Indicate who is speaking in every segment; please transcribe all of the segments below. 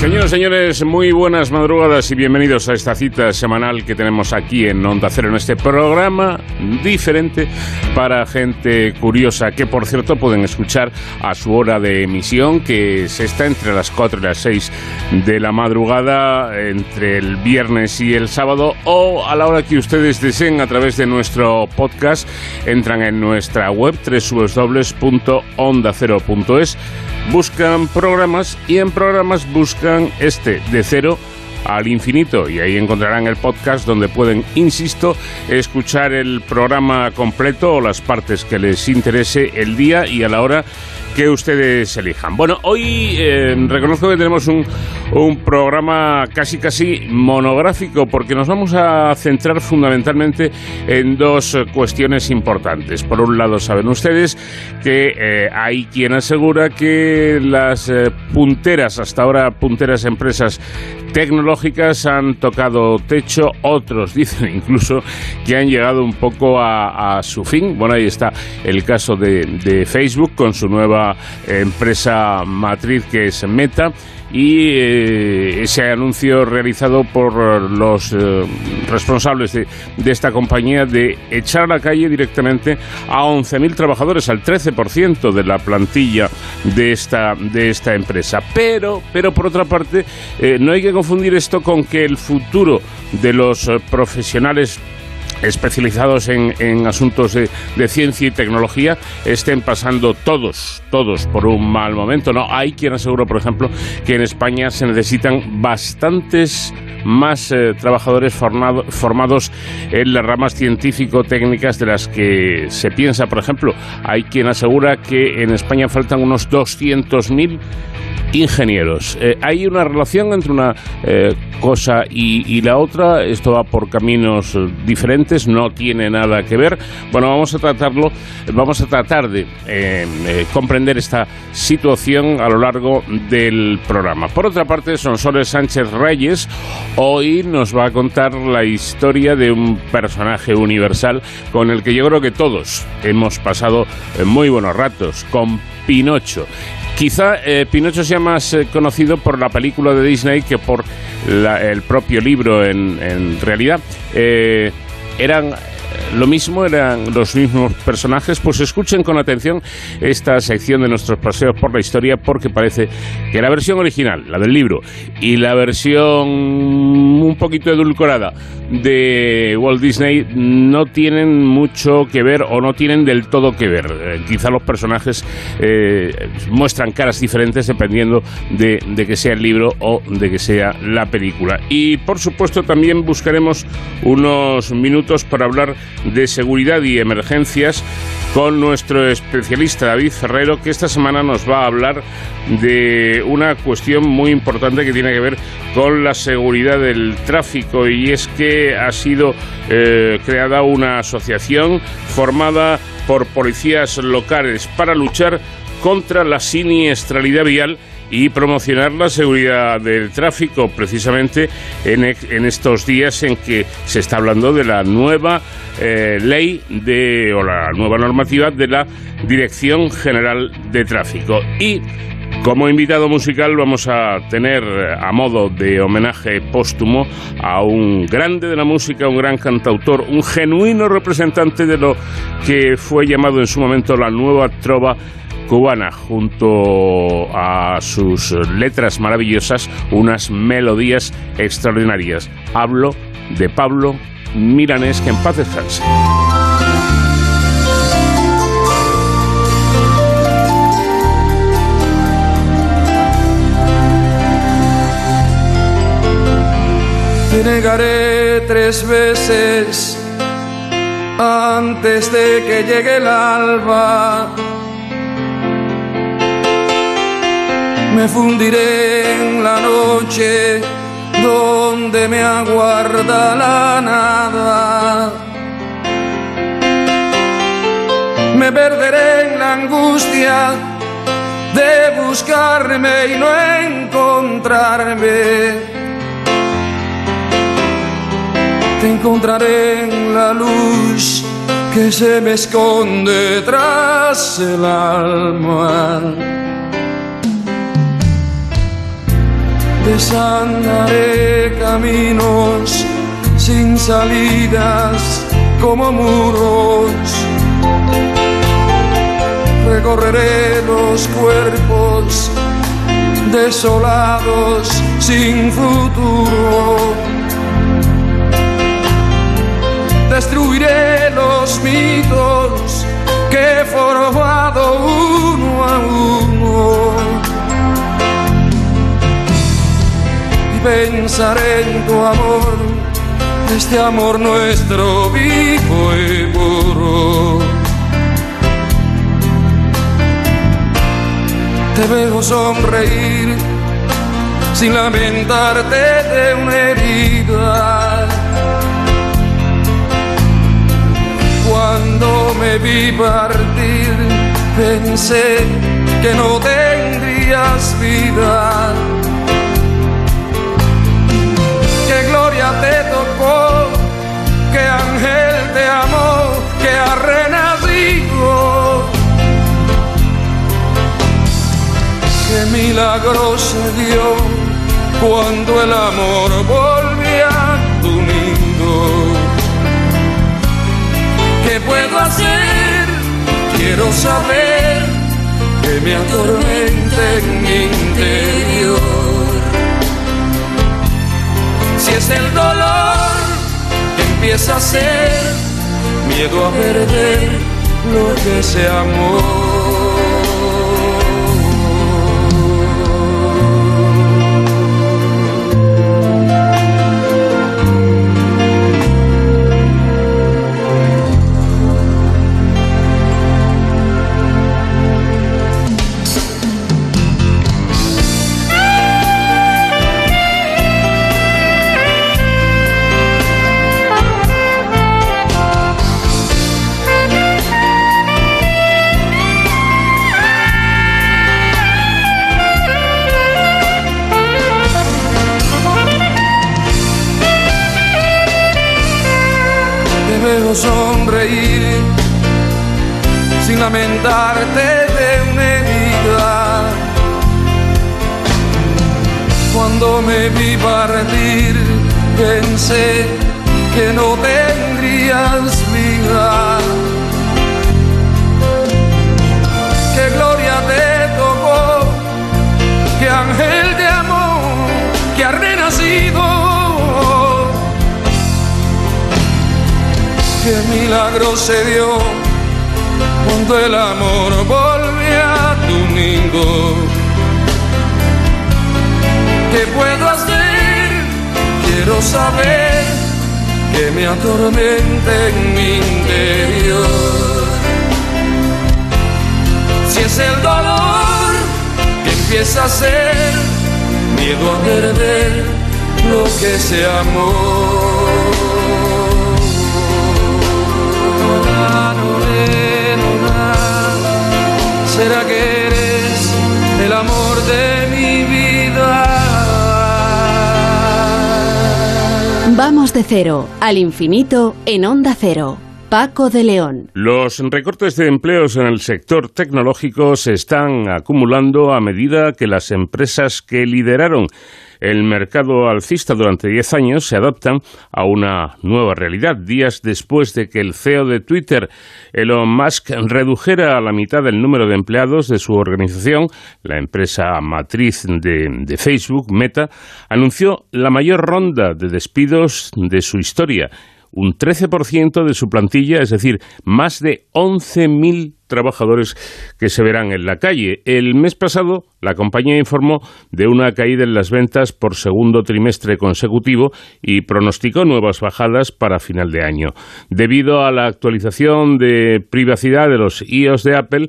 Speaker 1: Señoras y señores, muy buenas madrugadas y bienvenidos a esta cita semanal que tenemos aquí en Onda Cero, en este programa diferente para gente curiosa, que por cierto pueden escuchar a su hora de emisión, que se está entre las 4 y las 6 de la madrugada, entre el viernes y el sábado, o a la hora que ustedes deseen a través de nuestro podcast, entran en nuestra web www.ondacero.es, buscan programas y en programas buscan este de cero al infinito y ahí encontrarán el podcast donde pueden, insisto, escuchar el programa completo o las partes que les interese el día y a la hora que ustedes elijan. Bueno, hoy eh, reconozco que tenemos un, un, programa casi casi monográfico porque nos vamos a centrar fundamentalmente en dos cuestiones importantes. Por un lado, saben ustedes que eh, hay quien asegura que las eh, punteras, hasta ahora punteras empresas tecnológicas han tocado techo, otros dicen incluso que han llegado un poco a, su fin. Bueno, ahí está el caso de Facebook con su nueva empresa matriz que es Meta y eh, ese anuncio realizado por los eh, responsables de, de, esta compañía de echar a la calle directamente a 11.000 trabajadores, al 13% de la plantilla de esta, de esta empresa. Pero, pero por otra parte, eh, no hay que confundir esto con que el futuro de los profesionales especializados en, en asuntos de, de, ciencia y tecnología estén pasando todos, todos por un mal momento. No, hay quien asegura, por ejemplo, que en España se necesitan bastantes más eh, trabajadores formado, formados en las ramas científico-técnicas de las que se piensa. Por ejemplo, hay quien asegura que en España faltan unos 200.000 ingenieros. Eh, hay una relación entre una eh, cosa y, y, la otra. Esto va por caminos diferentes, no tiene nada que ver. Bueno, vamos a tratarlo, vamos a tratar de eh, comprender esta situación a lo largo del programa. Por otra parte, Sonsoles Sánchez Reyes hoy nos va a contar la historia de un personaje universal con el que yo creo que todos hemos pasado muy buenos ratos, con Pinocho. Quizá eh, Pinocho sea más eh, conocido por la película de Disney que por el propio libro en, realidad. Eh, eran lo mismo, eran los mismos personajes, pues escuchen con atención esta sección de nuestros paseos por la historia porque parece que la versión original, la del libro, y la versión un poquito edulcorada de Walt Disney no tienen mucho que ver o no tienen del todo que ver. Eh, quizá los personajes eh, muestran caras diferentes dependiendo de, de que sea el libro o de que sea la película. Y por supuesto también buscaremos unos minutos para hablar de seguridad y emergencias con nuestro especialista David Ferrero, que esta semana nos va a hablar de una cuestión muy importante que tiene que ver con la seguridad del tráfico. Y es que ha sido eh, creada una asociación formada por policías locales para luchar contra la siniestralidad vial y promocionar la seguridad del tráfico, precisamente en, en, estos días en que se está hablando de la nueva eh, ley de, o la nueva normativa de la Dirección General de Tráfico. Y como invitado musical vamos a tener a modo de homenaje póstumo a un grande de la música, un gran cantautor, un genuino representante de lo que fue llamado en su momento la nueva trova cubana, junto a sus letras maravillosas, unas melodías extraordinarias. Hablo de Pablo Milanés, que en paz descanse.
Speaker 2: Te negaré tres veces antes de que llegue el alba me fundiré en la noche donde me aguarda la nada. Me perderé en la angustia de buscarme y no encontrarme. Te encontraré en la luz que se me esconde tras el alma. Desandaré caminos sin salidas como muros. Recorreré los cuerpos desolados sin futuro. Destruiré los mitos que he formado uno a uno. Pensaré en tu amor, este amor nuestro vivo y puro. Te veo sonreír sin lamentarte de una herida. Cuando me vi partir, pensé que no tendrías vida. Que ángel te amó, que ha renacido. Que milagro se dio cuando el amor volvió a tu nido. ¿Qué puedo hacer? Quiero saber que me atormenta en mi interior. Si es el dolor empieza a ser miedo a perder lo que se amó. Que se amó. ¿Será que eres el amor de mi vida?
Speaker 3: Vamos de cero al infinito en Onda Cero. Paco de León.
Speaker 1: Los recortes de empleos en el sector tecnológico se están acumulando a medida que las empresas que lideraron el mercado alcista durante 10 años se adaptan a una nueva realidad. Días después de que el CEO de Twitter, Elon Musk, redujera a la mitad el número de empleados de su organización, la empresa matriz de, Facebook, Meta, anunció la mayor ronda de despidos de su historia un 13% de su plantilla, es decir, más de 11.000 trabajadores que se verán en la calle. El mes pasado, la compañía informó de una caída en las ventas por segundo trimestre consecutivo y pronosticó nuevas bajadas para final de año. Debido a la actualización de privacidad de los iOS de Apple,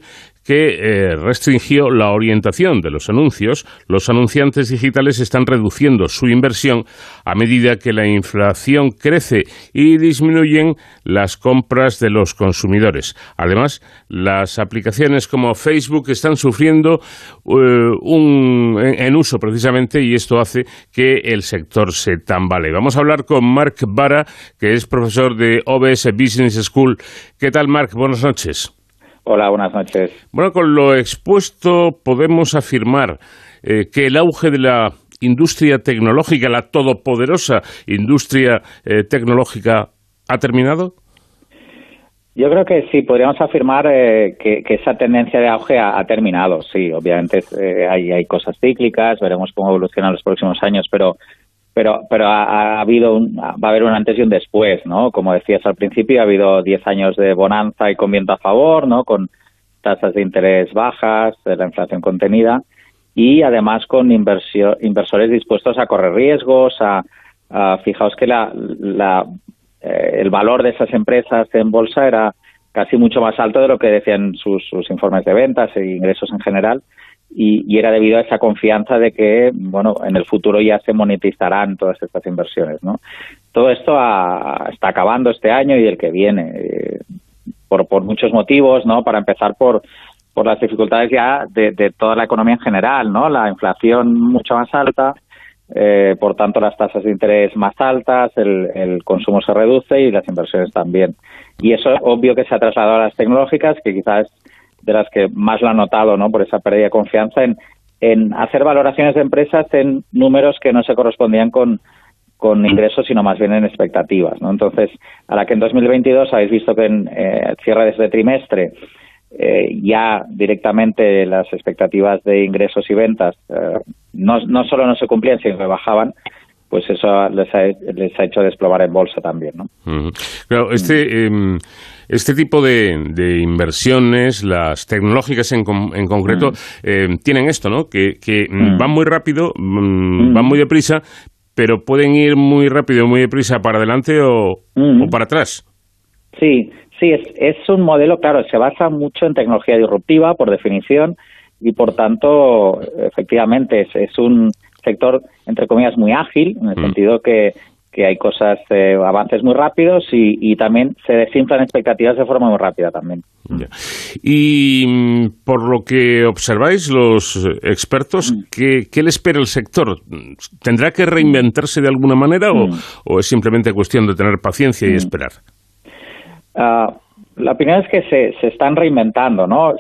Speaker 1: que eh, restringió la orientación de los anuncios, los anunciantes digitales están reduciendo su inversión a medida que la inflación crece y disminuyen las compras de los consumidores. Además, las aplicaciones como Facebook están sufriendo eh, un, en, uso precisamente y esto hace que el sector se tambalee. Vamos a hablar con Mark Vara, que es profesor de OBS Business School. ¿Qué tal, Mark? Buenas noches.
Speaker 4: Hola, buenas noches.
Speaker 1: Bueno, con lo expuesto podemos afirmar eh, que el auge de la industria tecnológica, la todopoderosa industria eh, tecnológica, ha terminado.
Speaker 4: Yo creo que sí, podríamos afirmar eh, que, esa tendencia de auge ha, terminado. Sí, obviamente hay, hay cosas cíclicas, veremos cómo evolucionan los próximos años, pero pero pero ha, habido un, va a haber un antes y un después, ¿no? Como decías al principio, ha habido 10 años de bonanza y con viento a favor, ¿no? Con tasas de interés bajas, la inflación contenida y además con inversores dispuestos a correr riesgos, a, fijaos que la, la eh, el valor de esas empresas en bolsa era casi mucho más alto de lo que decían sus, sus informes de ventas e ingresos en general y, era debido a esa confianza de que, bueno, en el futuro ya se monetizarán todas estas inversiones, ¿no? Todo esto está acabando este año y el que viene, eh, por, por muchos motivos, ¿no? Para empezar por, por las dificultades ya de, de toda la economía en general, ¿no? La inflación mucho más alta, eh, por tanto las tasas de interés más altas, el, el, consumo se reduce y las inversiones también. Y eso obvio que se ha trasladado a las tecnológicas, que quizás de las que más lo han notado, ¿no? Por esa pérdida de confianza en, en hacer valoraciones de empresas en números que no se correspondían con, con ingresos, sino más bien en expectativas, ¿no? Entonces, a la que en 2022 habéis visto que en eh, cierre de este trimestre eh, ya directamente las expectativas de ingresos y ventas eh, no, solo no se cumplían, sino que bajaban, pues eso les ha, les ha hecho desplomar en bolsa también, ¿no?
Speaker 1: Claro, este, em, este tipo de, de, inversiones, las tecnológicas en, en concreto, em, tienen esto, ¿no? Que, que van muy rápido, van muy deprisa, pero pueden ir muy rápido, muy deprisa para adelante o, o para atrás.
Speaker 4: Sí, sí, es, es un modelo, claro, se basa mucho en tecnología disruptiva, por definición, y por tanto, efectivamente, es, es un sector, entre comillas, muy ágil, en el mm. sentido que, que hay cosas, eh, avances muy rápidos y, y, también se desinflan expectativas de forma muy rápida también.
Speaker 1: Y mm, por lo que observáis los expertos, mm. ¿qué, ¿qué, le espera el sector? ¿Tendrá que reinventarse de alguna manera o, o, es simplemente cuestión de tener paciencia y esperar?
Speaker 4: Uh, la opinión es que se, se están reinventando, ¿no?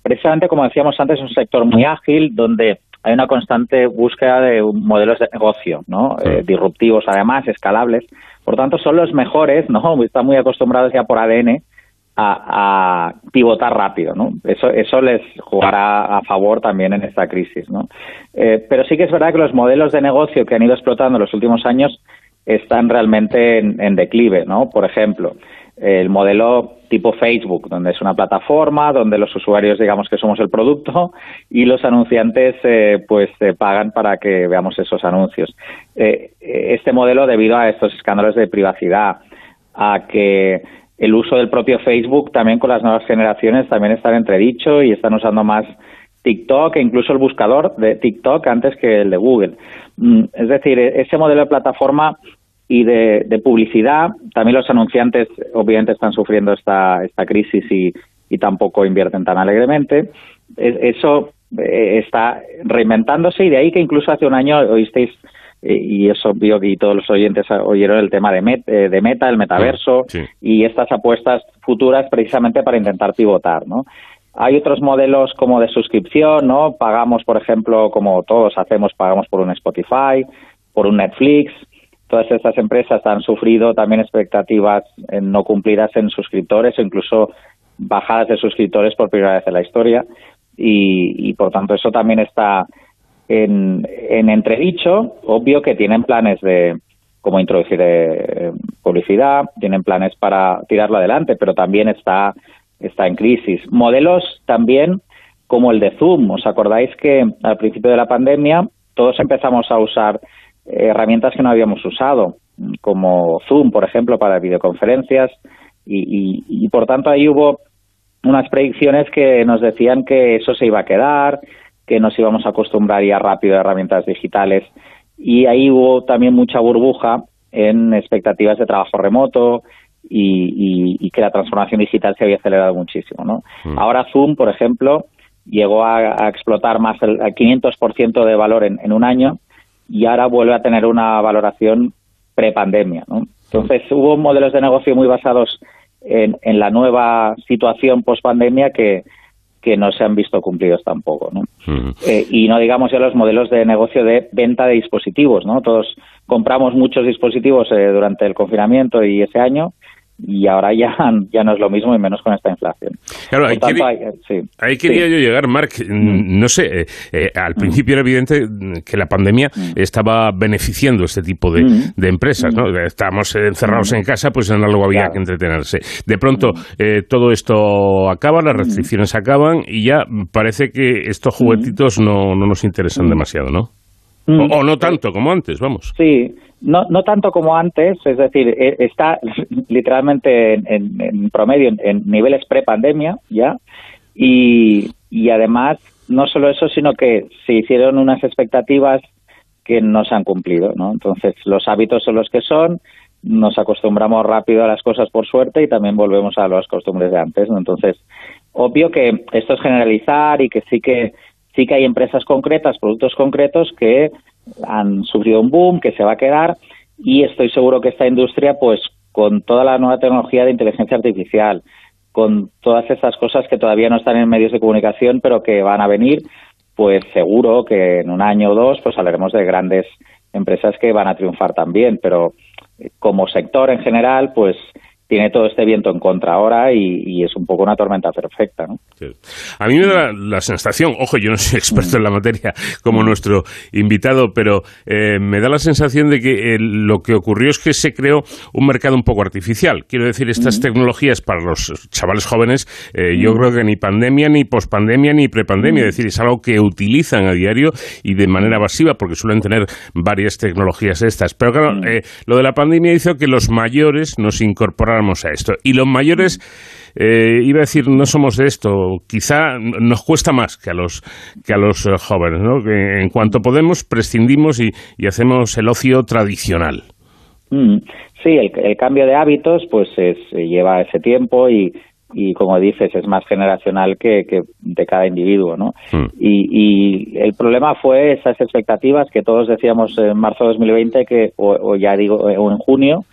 Speaker 4: Precisamente como decíamos antes, es un sector muy ágil donde hay una constante búsqueda de modelos de negocio, ¿no? Eh, disruptivos, además, escalables. Por tanto, son los mejores, ¿no? Están muy acostumbrados ya por ADN a, pivotar rápido, ¿no? Eso, eso les jugará a favor también en esta crisis, ¿no? Eh, pero sí que es verdad que los modelos de negocio que han ido explotando en los últimos años están realmente en, en declive, ¿no? Por ejemplo, el modelo tipo Facebook, donde es una plataforma, donde los usuarios digamos que somos el producto y los anunciantes eh, pues eh, pagan para que veamos esos anuncios. Eh, este modelo, debido a estos escándalos de privacidad, a que el uso del propio Facebook también con las nuevas generaciones también está en entredicho y están usando más TikTok e incluso el buscador de TikTok antes que el de Google. Mm, es decir, ese modelo de plataforma y de, publicidad. También los anunciantes obviamente están sufriendo esta, esta crisis y, y tampoco invierten tan alegremente. eso eh, está reinventándose y de ahí que incluso hace un año oísteis eh, y eso vio que todos los oyentes oyeron el tema de, eh, de Meta, el metaverso y estas apuestas futuras precisamente para intentar pivotar, ¿no? Hay otros modelos como de suscripción, ¿no? Pagamos, por ejemplo, como todos hacemos, pagamos por un Spotify, por un Netflix, todas estas empresas han sufrido también expectativas no cumplidas en suscriptores o incluso bajadas de suscriptores por primera vez en la historia y, por tanto eso también está en, en, entredicho. Obvio que tienen planes de cómo introducir eh, publicidad, tienen planes para tirarlo adelante, pero también está, está en crisis. Modelos también como el de Zoom. ¿Os acordáis que al principio de la pandemia todos empezamos a usar herramientas que no habíamos usado, como Zoom, por ejemplo, para videoconferencias, y, por tanto ahí hubo unas predicciones que nos decían que eso se iba a quedar, que nos íbamos a acostumbrar ya rápido a herramientas digitales. Y ahí hubo también mucha burbuja en expectativas de trabajo remoto y, que la transformación digital se había acelerado muchísimo. ¿no? Mm. Ahora Zoom, por ejemplo, llegó a, explotar más el 500% de valor en, un año y ahora vuelve a tener una valoración prepandemia. ¿no? Entonces hubo modelos de negocio muy basados en, en la nueva situación post-pandemia que, que no se han visto cumplidos tampoco. ¿no? Eh, y no digamos ya los modelos de negocio de venta de dispositivos. ¿no? Todos compramos muchos dispositivos eh, durante el confinamiento y ese año y ahora ya, ya no es lo mismo y menos con esta inflación.
Speaker 1: Claro, ahí, quería yo llegar, Marc. Mm. No sé, eh, eh, al mm. principio era evidente que la pandemia mm. estaba beneficiando este tipo de, empresas, ¿no? Estábamos encerrados en casa, pues en algo había que entretenerse. De pronto eh, todo esto acaba, las restricciones acaban y ya parece que estos juguetitos no, no nos interesan demasiado, ¿no? O, no tanto como antes, vamos.
Speaker 4: Sí, no, no tanto como antes, es decir, e, está literalmente en, promedio en, niveles pre-pandemia ya, y, y además no solo eso, sino que se hicieron unas expectativas que no se han cumplido, ¿no? Entonces, los hábitos son los que son, nos acostumbramos rápido a las cosas por suerte y también volvemos a las costumbres de antes, ¿no? Entonces, obvio que esto es generalizar y que sí que sí que hay empresas concretas, productos concretos que han sufrido un boom, que se va a quedar y estoy seguro que esta industria, pues con toda la nueva tecnología de inteligencia artificial, con todas estas cosas que todavía no están en medios de comunicación, pero que van a venir, pues seguro que en un año o dos, pues hablaremos de grandes empresas que van a triunfar también, pero como sector en general, pues tiene todo este viento en contra ahora y, es un poco una tormenta perfecta. ¿no?
Speaker 1: A mí me da la sensación, ojo, yo no soy experto en la materia como nuestro invitado, pero eh, me da la sensación de que eh, lo que ocurrió es que se creó un mercado un poco artificial. Quiero decir, estas tecnologías para los chavales jóvenes, eh, yo creo que ni pandemia, ni pospandemia, ni prepandemia, es decir, es algo que utilizan a diario y de manera masiva, porque suelen tener varias tecnologías estas. Pero claro, lo de la pandemia hizo que los mayores nos incorporaran a esto. Y los mayores, eh, iba a decir, no somos de esto, quizá nos cuesta más que a los, que a los eh, jóvenes, ¿no? Que en cuanto podemos, prescindimos y, hacemos el ocio tradicional.
Speaker 4: Mm. sí, el, cambio de hábitos pues es, lleva ese tiempo y, y como dices, es más generacional que, que de cada individuo, ¿no? Mm. Y, y, el problema fue esas expectativas que todos decíamos en marzo de 2020, que, o, o ya digo, o en junio,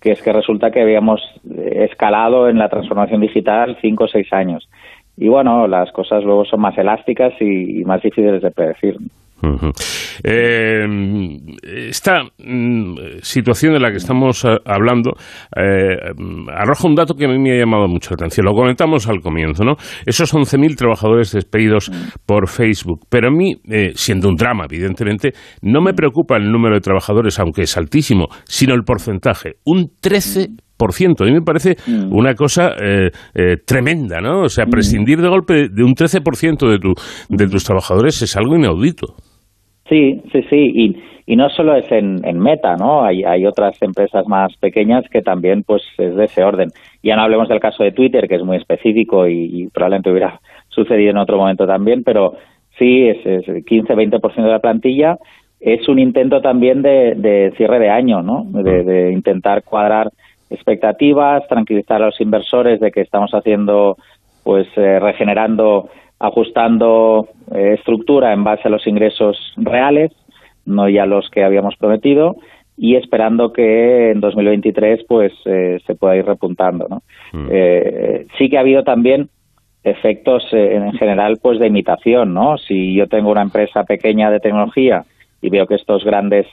Speaker 4: que es que resulta que habíamos escalado en la transformación digital cinco o seis años. Y bueno, las cosas luego son más elásticas y, más difíciles de predecir.
Speaker 1: Eh, esta mm, situación de la que estamos eh, hablando eh, arroja un dato que a mí me ha llamado mucho la atención. Lo comentamos al comienzo, ¿no? Esos 11.000 trabajadores despedidos por Facebook. Pero a mí, siendo un drama, evidentemente, no me preocupa el número de trabajadores, aunque es altísimo, sino el porcentaje. Un 13%. A mí me parece una cosa tremenda, ¿no? O sea, prescindir de golpe de un 13% de, tu, de tus trabajadores es algo inaudito.
Speaker 4: Sí, sí, sí, y, y no solo es en, en Meta, ¿no? Hay, hay otras empresas más pequeñas que también, pues, es de ese orden. Ya no hablemos del caso de Twitter, que es muy específico y, probablemente hubiera sucedido en otro momento también, pero sí, es, es 15-20% de la plantilla. Es un intento también de, de cierre de año, ¿no? De, de intentar cuadrar expectativas, tranquilizar a los inversores de que estamos haciendo, pues, eh, regenerando ajustando eh, estructura en base a los ingresos reales, no ya los que habíamos prometido, y esperando que en 2023 pues eh, se pueda ir repuntando. ¿no? Mm. Eh, sí que ha habido también efectos en general pues de imitación, ¿no? Si yo tengo una empresa pequeña de tecnología y veo que estos grandes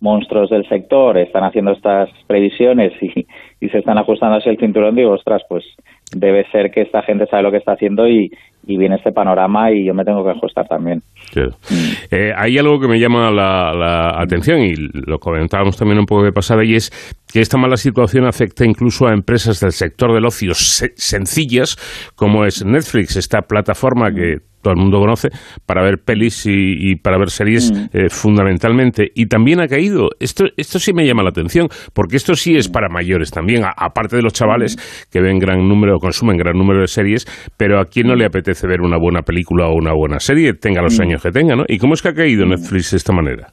Speaker 4: monstruos del sector están haciendo estas previsiones y, y se están ajustando así el cinturón, digo, ostras, pues debe ser que esta gente sabe lo que está haciendo y, y viene este panorama y yo me tengo que ajustar también.
Speaker 1: Mm. Eh, hay algo que me llama la, atención y lo comentábamos también un poco de pasada y es que esta mala situación afecta incluso a empresas del sector del ocio sencillas como es Netflix, esta plataforma que todo el mundo conoce, para ver pelis y, para ver series mm. eh, fundamentalmente. Y también ha caído, esto, esto sí me llama la atención, porque esto sí es para mayores también, aparte de los chavales mm. que ven gran número, consumen gran número de series, pero a quién no le apetece ver una buena película o una buena serie, tenga los años que tenga, ¿no? ¿Y cómo es que ha caído Netflix de esta manera?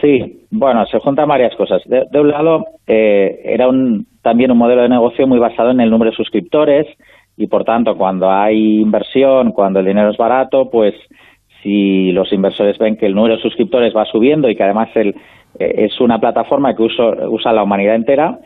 Speaker 4: Sí, bueno, se juntan varias cosas. De, un lado, eh, era un, también un modelo de negocio muy basado en el número de suscriptores y, por tanto, cuando hay inversión, cuando el dinero es barato, pues si los inversores ven que el número de suscriptores va subiendo y que además el, eh, es una plataforma que usa la humanidad entera,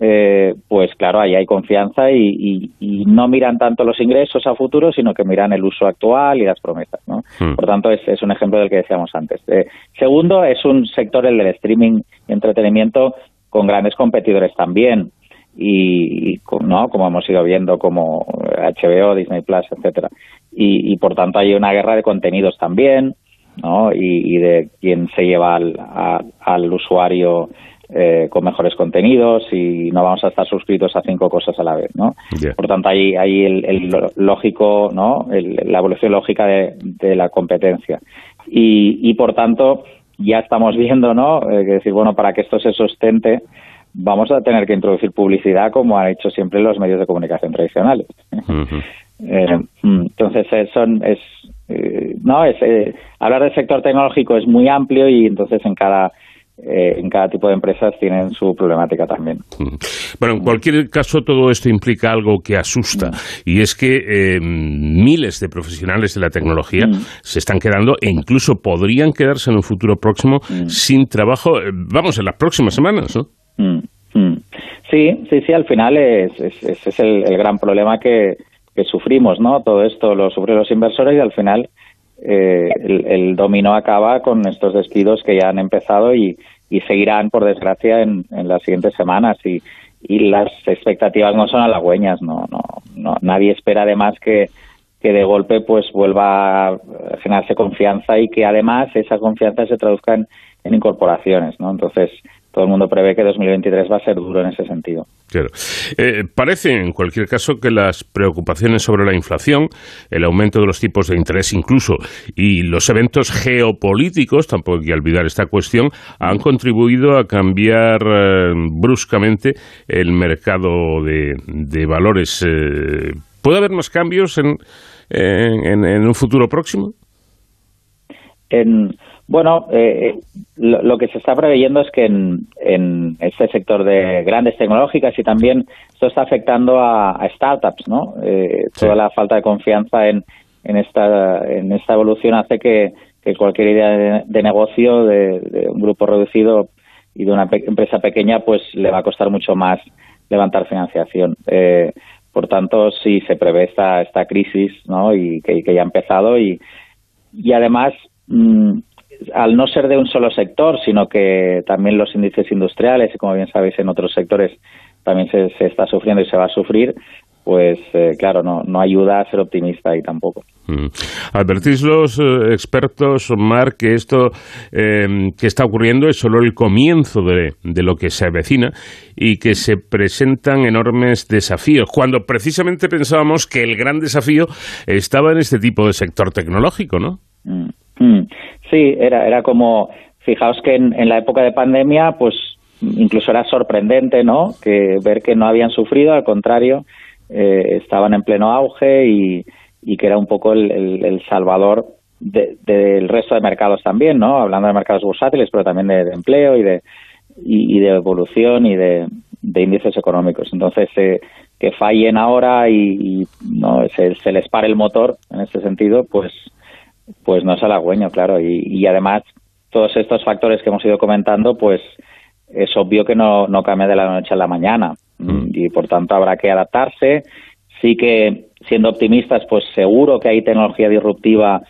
Speaker 4: eh, pues claro, ahí hay confianza y, no miran tanto los ingresos a futuro, sino que miran el uso actual y las promesas. ¿no? Hmm. Por tanto, es, un ejemplo del que decíamos antes. Eh, segundo, es un sector, el del streaming y entretenimiento, con grandes competidores también. Y, no como hemos ido viendo como HBO, Disney Plus, etcétera y, por tanto hay una guerra de contenidos también ¿no? y, de quién se lleva al, al usuario eh, con mejores contenidos y no vamos a estar suscritos a cinco cosas a la vez, ¿no? Por tanto, hay, hay el, lógico, ¿no? la evolución lógica de, la competencia. Y, y, por tanto, ya estamos viendo, ¿no? Eh, decir, bueno, para que esto se sustente, vamos a tener que introducir publicidad como han hecho siempre los medios de comunicación tradicionales. Eh, mm, entonces, son, es, no, es, hablar del sector tecnológico es muy amplio y entonces en cada eh, en cada tipo de empresas tienen su problemática también.
Speaker 1: Bueno, en cualquier caso, todo esto implica algo que asusta, y es que eh, miles de profesionales de la tecnología mm. se están quedando e incluso podrían quedarse en un futuro próximo mm. sin trabajo, eh, vamos, en las próximas semanas, ¿no?
Speaker 4: Sí, sí, sí, al final es, ese es el, gran problema que, que sufrimos, ¿no? Todo esto lo sufren los inversores y al final eh, el, dominó acaba con estos despidos que ya han empezado y, seguirán, por desgracia, en, las siguientes semanas. Y, las expectativas no son halagüeñas, no, no, no, nadie espera además que, que de golpe pues vuelva a generarse confianza y que además esa confianza se traduzca en, en incorporaciones, ¿no? Entonces, todo el mundo prevé que 2023 va a ser duro en ese sentido.
Speaker 1: Claro. Eh, parece, en cualquier caso, que las preocupaciones sobre la inflación, el aumento de los tipos de interés incluso, y los eventos geopolíticos, tampoco hay que olvidar esta cuestión, han contribuido a cambiar eh, bruscamente el mercado de, valores. Eh, ¿Puede haber más cambios en, en un futuro próximo?
Speaker 4: En, bueno, eh, lo, que se está preveyendo es que en, este sector de grandes tecnológicas y también esto está afectando a, startups, ¿no? Eh, toda la falta de confianza en, en, esta, en esta evolución hace que, cualquier idea de, negocio de, un grupo reducido y de una empresa pequeña pues le va a costar mucho más levantar financiación. Eh, por tanto, sí se prevé esta, esta crisis ¿no? y que, ya ha empezado y, y además mm, al no ser de un solo sector, sino que también los índices industriales, y como bien sabéis en otros sectores también se, está sufriendo y se va a sufrir, pues eh, claro, no, no ayuda a ser optimista y tampoco.
Speaker 1: Mm. Advertís los eh, expertos, Mar, que esto em, que está ocurriendo es solo el comienzo de, de, lo que se avecina y que se presentan enormes desafíos, cuando precisamente pensábamos que el gran desafío estaba en este tipo de sector tecnológico, ¿no?
Speaker 4: Mm. Mm. Sí, era, era como, fijaos que en, la época de pandemia, pues incluso era sorprendente, ¿no? Que ver que no habían sufrido, al contrario, eh, estaban en pleno auge y, y que era un poco el, salvador del resto de mercados también, ¿no? Hablando de mercados bursátiles, pero también de, empleo y de, y, de evolución y de, índices económicos. Entonces, eh, que fallen ahora y, no se, se, les pare el motor en este sentido, pues pues no es halagüeño, claro. Y, además, todos estos factores que hemos ido comentando, pues es obvio que no, no cambia de la noche a la mañana. Mm. Y por tanto habrá que adaptarse. Sí que, siendo optimistas, pues seguro que hay tecnología disruptiva,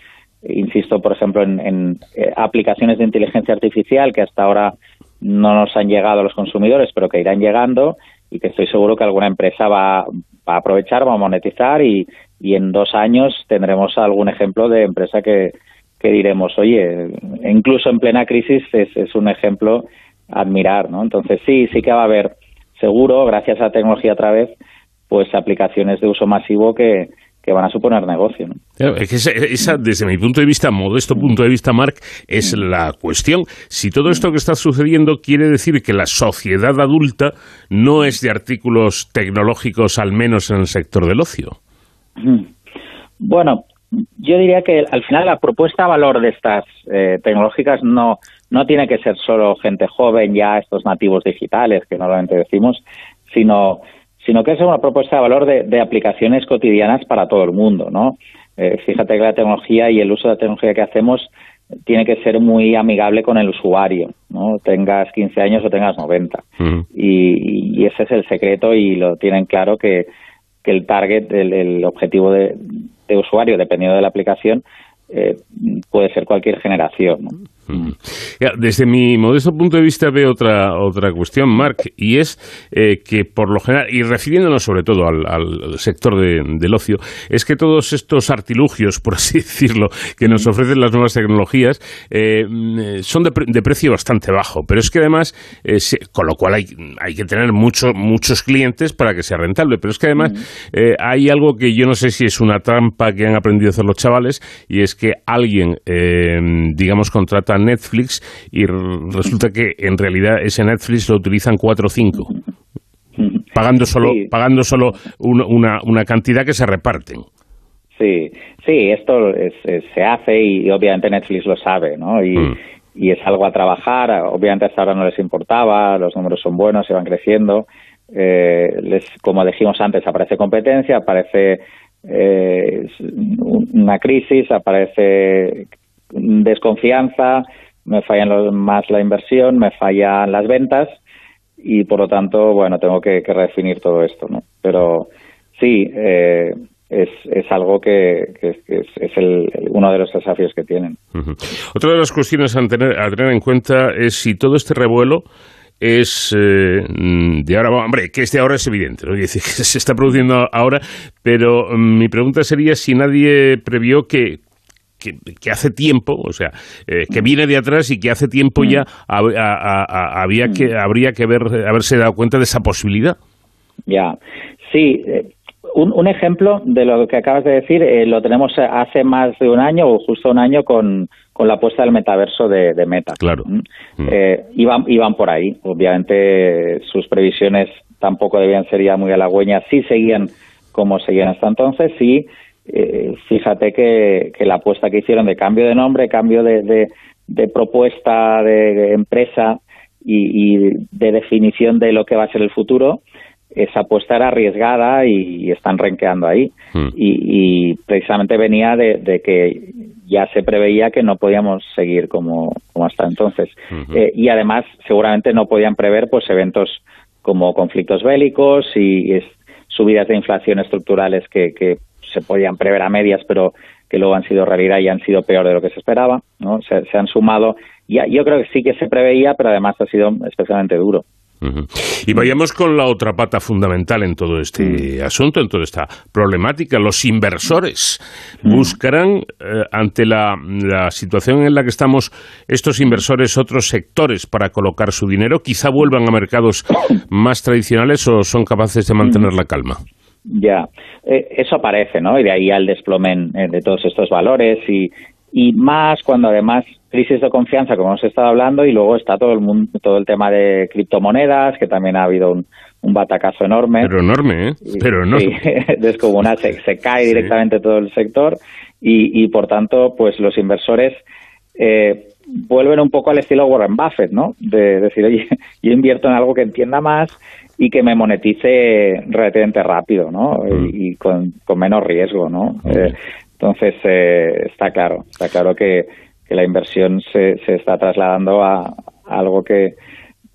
Speaker 4: insisto, por ejemplo, en, eh, aplicaciones de inteligencia artificial que hasta ahora no nos han llegado a los consumidores, pero que irán llegando y que estoy seguro que alguna empresa va, va a aprovechar, va a monetizar y, y en dos años tendremos algún ejemplo de empresa que, diremos, oye, incluso en plena crisis es, es un ejemplo a admirar, ¿no? Entonces sí, sí que va a haber seguro, gracias a la tecnología otra vez, pues aplicaciones de uso masivo que, van a suponer negocio.
Speaker 1: es que esa, desde mi punto de vista, modesto punto de vista, Mark, es la cuestión. Si todo esto que está sucediendo quiere decir que la sociedad adulta no es de artículos tecnológicos, al menos en el sector del ocio.
Speaker 4: Bueno, yo diría que al final la propuesta de valor de estas eh, tecnológicas no, no tiene que ser solo gente joven, ya estos nativos digitales que normalmente decimos, sino, sino que es una propuesta de valor de, aplicaciones cotidianas para todo el mundo, ¿no? Eh, fíjate que la tecnología y el uso de la tecnología que hacemos tiene que ser muy amigable con el usuario, ¿no? Tengas 15 años o tengas 90. y, ese es el secreto y lo tienen claro que, que el target, el objetivo de, de usuario, dependiendo de la aplicación, eh, puede ser cualquier generación.
Speaker 1: Desde mi modesto punto de vista veo otra, otra cuestión, Mark, y es eh, que por lo general, y refiriéndonos sobre todo al, sector del ocio, es que todos estos artilugios, por así decirlo, que nos ofrecen las nuevas tecnologías, eh, son de, precio bastante bajo, pero es que además, eh, con lo cual hay, hay que tener mucho, muchos clientes para que sea rentable, pero es que además hay algo que yo no sé si es una trampa que han aprendido a hacer los chavales, y es que alguien, digamos, contrata Netflix y resulta que en realidad ese Netflix lo utilizan cuatro o cinco, pagando solo, pagando solo una, una cantidad que se reparten.
Speaker 4: Sí, sí, esto se hace y, obviamente Netflix lo sabe, ¿no? Y, mm. y, es algo a trabajar. Obviamente hasta ahora no les importaba, los números son buenos, se van creciendo. Eh, les, como dijimos antes, aparece competencia, aparece eh, una crisis, aparece desconfianza, me fallan más la inversión, me fallan las ventas y por lo tanto, bueno, tengo que, redefinir todo esto, ¿no? Pero sí, eh, es, es, algo que, es, el, uno de los desafíos que tienen.
Speaker 1: Otra de las cuestiones a tener, a tener en cuenta es si todo este revuelo es eh, de ahora, hombre, que es de ahora es evidente, ¿no? decir, que se está produciendo ahora, pero mm, mi pregunta sería si nadie previó que que, hace tiempo, o sea, eh, que viene de atrás y que hace tiempo ya había que, habría que haberse dado cuenta de esa posibilidad.
Speaker 4: Ya, sí. Eh, un, ejemplo de lo que acabas de decir eh, lo tenemos hace más de un año o justo un año con, con la apuesta del metaverso de, Meta.
Speaker 1: Claro. Mm.
Speaker 4: Mm. iban, iban por ahí. Obviamente sus previsiones tampoco debían ser ya muy halagüeñas. Sí seguían como seguían hasta entonces. Sí eh, fíjate que, la apuesta que hicieron de cambio de nombre, cambio de, propuesta de empresa y, de definición de lo que va a ser el futuro, esa apuesta era arriesgada y, están renqueando ahí. Hmm. Y, precisamente venía de, que ya se preveía que no podíamos seguir como, hasta entonces. Hmm. Eh, y además, seguramente no podían prever pues eventos como conflictos bélicos y subidas de inflación estructurales que, que se podían prever a medias, pero que luego han sido realidad y han sido peor de lo que se esperaba, ¿no? Se, han sumado, y yo creo que sí que se preveía, pero además ha sido especialmente duro.
Speaker 1: Y vayamos con la otra pata fundamental en todo este mm. asunto, en toda esta problemática. Los inversores mm. buscarán, eh, ante la, situación en la que estamos, estos inversores otros sectores para colocar su dinero. Quizá vuelvan a mercados más tradicionales o son capaces de mantener la calma.
Speaker 4: Ya, eh, eso aparece, ¿no? Y de ahí al desplome eh, de todos estos valores y, y más cuando además crisis de confianza, como hemos estado hablando, y luego está todo el mundo, todo el tema de criptomonedas, que también ha habido un, un batacazo enorme.
Speaker 1: Pero enorme, ¿eh? Pero enorme.
Speaker 4: Sí, descomunal, se, se cae directamente todo el sector y, y por tanto, pues los inversores eh, vuelven un poco al estilo Warren Buffett, ¿no? De decir, oye, yo invierto en algo que entienda más y que me monetice relativamente rápido, ¿no? Mm. Y, con, menos riesgo, ¿no? Eh, entonces, eh, está claro, está claro que, que la inversión se, se está trasladando a, algo que,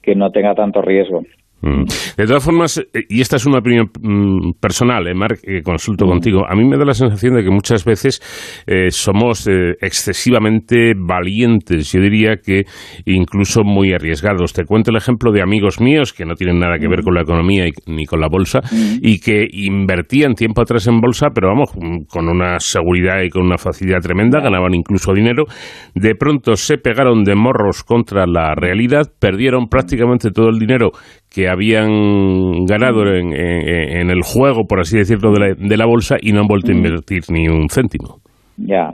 Speaker 4: que no tenga tanto riesgo.
Speaker 1: Mm. De todas formas, eh, y esta es una opinión mm, personal, eh, Mark, que consulto mm. contigo, a mí me da la sensación de que muchas veces eh, somos excesivamente valientes, yo diría que incluso muy arriesgados. Te cuento el ejemplo de amigos míos que no tienen nada que ver con la economía ni con la bolsa y que invertían tiempo atrás en bolsa, pero vamos, con una seguridad y con una facilidad tremenda, ganaban incluso dinero. De pronto se pegaron de morros contra la realidad, perdieron prácticamente todo el dinero que habían ganado en, el juego, por así decirlo, de la, de la bolsa y no han vuelto a invertir ni un céntimo.
Speaker 4: Ya,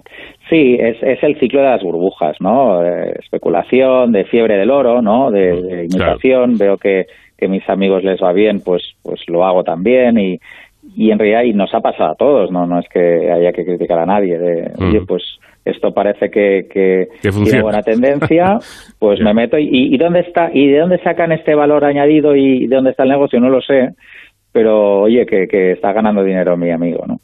Speaker 4: sí, es, es el ciclo de las burbujas, ¿no? especulación, de fiebre del oro, ¿no? De, imitación. Veo que, que mis amigos les va bien, pues, pues lo hago también y, y en realidad y nos ha pasado a todos, no, no es que haya que criticar a nadie. De, Oye, pues esto parece que, que tiene buena tendencia, pues me meto. Y, y, dónde está y de dónde sacan este valor añadido y de dónde está el negocio no lo sé, pero oye, que, que está ganando dinero mi amigo, ¿no?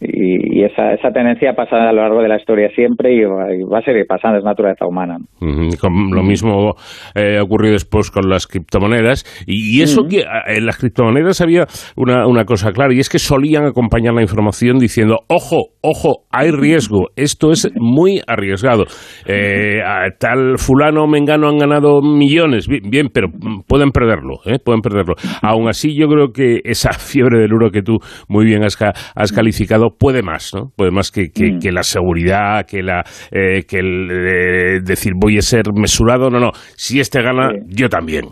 Speaker 4: Y, esa, esa tendencia pasa a lo largo de la historia siempre y va, a seguir pasando, es naturaleza humana.
Speaker 1: Lo mismo eh, ha ocurrido después con las criptomonedas. Y, eso que en las criptomonedas había una, una cosa clara, y es que solían acompañar la información diciendo, ojo, ojo, hay riesgo, esto es muy arriesgado. Eh, tal fulano mengano han ganado millones, bien, pero pueden perderlo, ¿eh? pueden perderlo. Aún así, yo creo que esa fiebre del euro que tú muy bien has, has calificado puede más, ¿no? Puede más que, que, mm. la seguridad, que, la, eh, que el eh, decir voy a ser mesurado. No, no. Si este gana, yo también.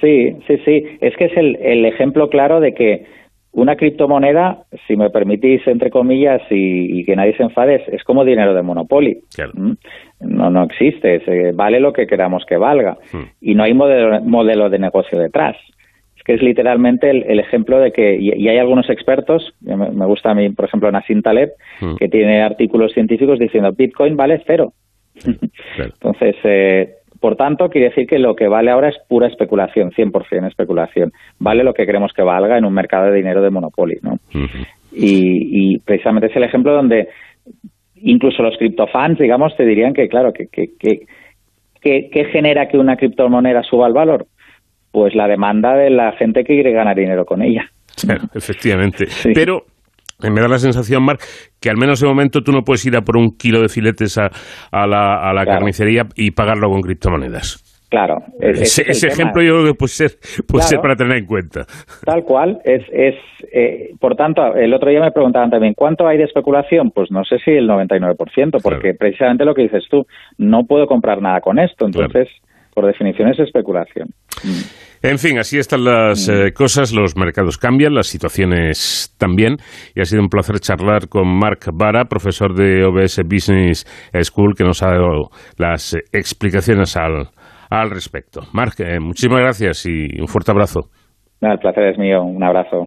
Speaker 4: Sí, sí, sí. Es que es el, el ejemplo claro de que una criptomoneda, si me permitís, entre comillas, y, que nadie se enfade, es, como dinero de Monopoly. ¿Mm? No, no existe. vale lo que queramos que valga. Y no hay modelo, modelo de negocio detrás que es literalmente el, ejemplo de que, y, hay algunos expertos, me, gusta a mí, por ejemplo, Nassim Taleb, hmm. que tiene artículos científicos diciendo Bitcoin vale cero. Entonces, eh, por tanto, quiere decir que lo que vale ahora es pura especulación, 100% especulación. Vale lo que queremos que valga en un mercado de dinero de monopolio, ¿no? y, precisamente es el ejemplo donde incluso los criptofans, digamos, te dirían que, claro, que, que, que, que genera que una criptomoneda suba el valor? Pues la demanda de la gente que quiere ganar dinero con ella.
Speaker 1: efectivamente. Pero me da la sensación, Marc, que al menos de momento tú no puedes ir a por un kilo de filetes a, la, carnicería y pagarlo con criptomonedas.
Speaker 4: Claro.
Speaker 1: ese, ejemplo yo creo que puede ser, puede ser para tener en cuenta.
Speaker 4: Tal cual. es, es eh, Por tanto, el otro día me preguntaban también, ¿cuánto hay de especulación? Pues no sé si el 99%, porque precisamente lo que dices tú, no puedo comprar nada con esto. Entonces, por definición es especulación.
Speaker 1: En fin, así están las eh, cosas, los mercados cambian, las situaciones también, y ha sido un placer charlar con Mark Vara, profesor de OBS Business School, que nos ha dado las explicaciones al, al respecto. Mark, eh, muchísimas gracias y un fuerte abrazo.
Speaker 4: el placer es mío, un abrazo.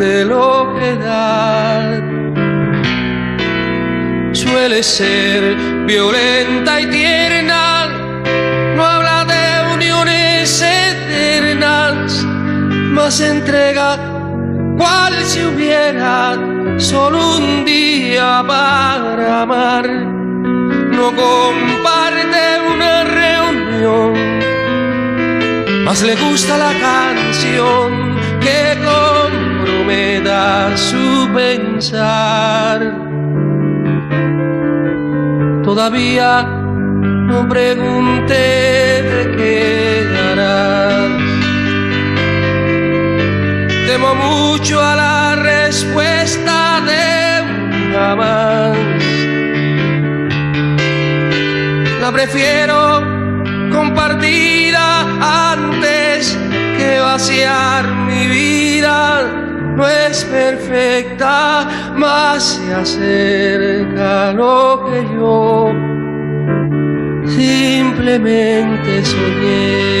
Speaker 2: de lo que da. Suele ser violenta y tierna, no habla de uniones eternas, más entrega cual si hubiera solo un día para amar. No comparte una reunión, más le gusta la canción que con me da su pensar. Todavía no pregunté de qué darás. Temo mucho a la respuesta de una más. La prefiero compartida antes que vaciar mi vida a perfecta, más se acerca lo que yo simplemente soñé.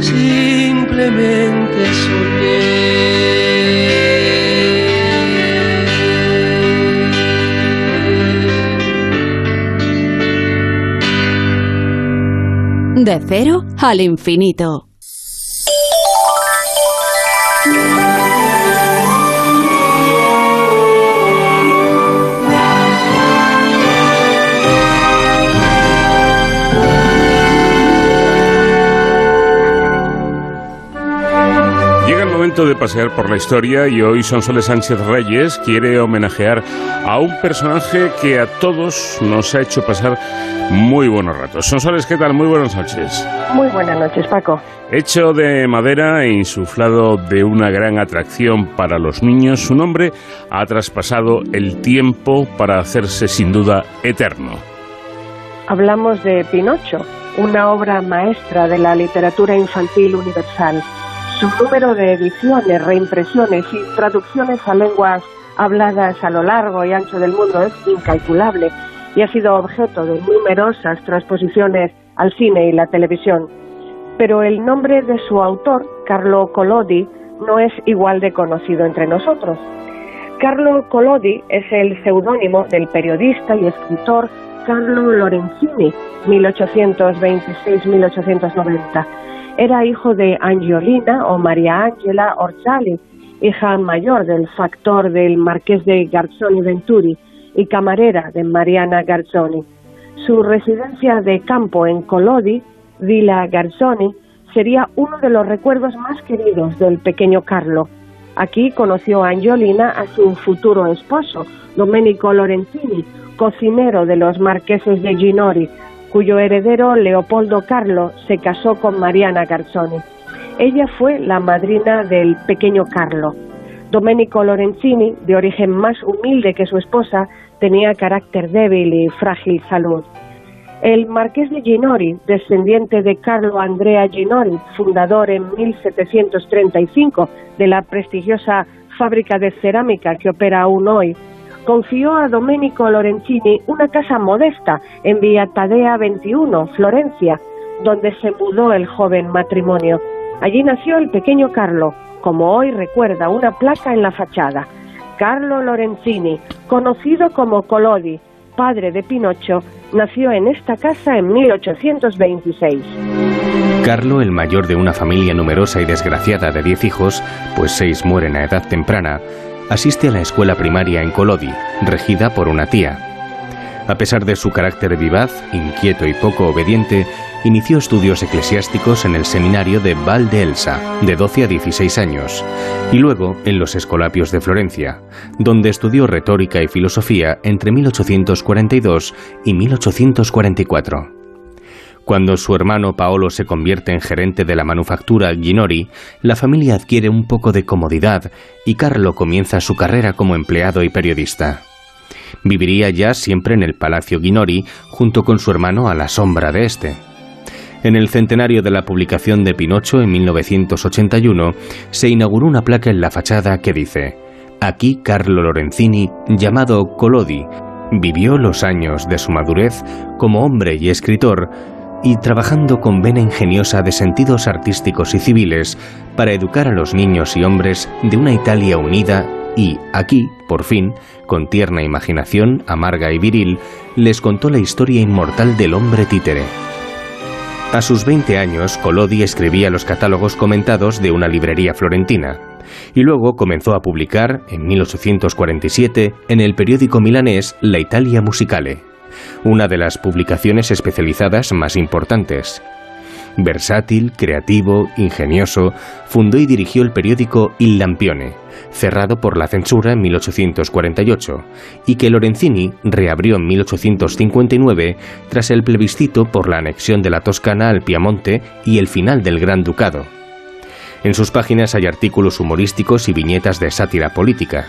Speaker 2: simplemente soñé.
Speaker 3: De cero al infinito.
Speaker 1: De pasear por la historia y hoy Sonsoles Sánchez Reyes quiere homenajear a un personaje que a todos nos ha hecho pasar muy buenos ratos. Sonsoles, ¿qué tal? Muy buenas noches.
Speaker 5: Muy buenas noches, Paco.
Speaker 1: Hecho de madera e insuflado de una gran atracción para los niños, su nombre ha traspasado el tiempo para hacerse sin duda eterno.
Speaker 5: Hablamos de Pinocho, una obra maestra de la literatura infantil universal su número de ediciones, reimpresiones y traducciones a lenguas habladas a lo largo y ancho del mundo es incalculable y ha sido objeto de numerosas transposiciones al cine y la televisión. Pero el nombre de su autor, Carlo Collodi, no es igual de conocido entre nosotros. Carlo Collodi es el seudónimo del periodista y escritor Carlo Lorenzini, 1826-1890 era hijo de Angiolina o María Ángela Orzali, hija mayor del factor del marqués de Garzoni Venturi y camarera de Mariana Garzoni. Su residencia de campo en Colodi, Villa Garzoni, sería uno de los recuerdos más queridos del pequeño Carlo. Aquí conoció Angiolina a su futuro esposo, Domenico Lorenzini, cocinero de los marqueses de Ginori, cuyo heredero Leopoldo Carlo se casó con Mariana Garzoni. Ella fue la madrina del pequeño Carlo. Domenico Lorenzini, de origen más humilde que su esposa, tenía carácter débil y frágil salud. El marqués de Ginori, descendiente de Carlo Andrea Ginori, fundador en 1735 de la prestigiosa fábrica de cerámica que opera aún hoy, confió a Domenico Lorenzini una casa modesta en Vía Tadea 21, Florencia, donde se mudó el joven matrimonio. Allí nació el pequeño Carlo, como hoy recuerda una placa en la fachada. Carlo Lorenzini, conocido como Colodi, padre de Pinocho, nació en esta casa en 1826.
Speaker 6: Carlo, el mayor de una familia numerosa y desgraciada de diez hijos, pues seis mueren a edad temprana, asiste a la escuela primaria en Colodi, regida por una tía. A pesar de su carácter vivaz, inquieto y poco obediente, inició estudios eclesiásticos en el seminario de Val de Elsa, de 12 a 16 años, y luego en los Escolapios de Florencia, donde estudió retórica y filosofía entre 1842 y 1844. Cuando su hermano Paolo se convierte en gerente de la manufactura Ginori, la familia adquiere un poco de comodidad y Carlo comienza su carrera como empleado y periodista. Viviría ya siempre en el Palacio Ginori junto con su hermano a la sombra de este. En el centenario de la publicación de Pinocho en 1981 se inauguró una placa en la fachada que dice Aquí Carlo Lorenzini, llamado Colodi, vivió los años de su madurez como hombre y escritor y trabajando con vena ingeniosa de sentidos artísticos y civiles para educar a los niños y hombres de una Italia unida y, aquí, por fin, con tierna imaginación, amarga y viril, les contó la historia inmortal del hombre títere. A sus 20 años, Collodi escribía los catálogos comentados de una librería florentina y luego comenzó a publicar, en 1847, en el periódico milanés La Italia Musicale una de las publicaciones especializadas más importantes. Versátil, creativo, ingenioso, fundó y dirigió el periódico Il Lampione, cerrado por la censura en 1848, y que Lorenzini reabrió en 1859 tras el plebiscito por la anexión de la Toscana al Piamonte y el final del Gran Ducado. En sus páginas hay artículos humorísticos y viñetas de sátira política.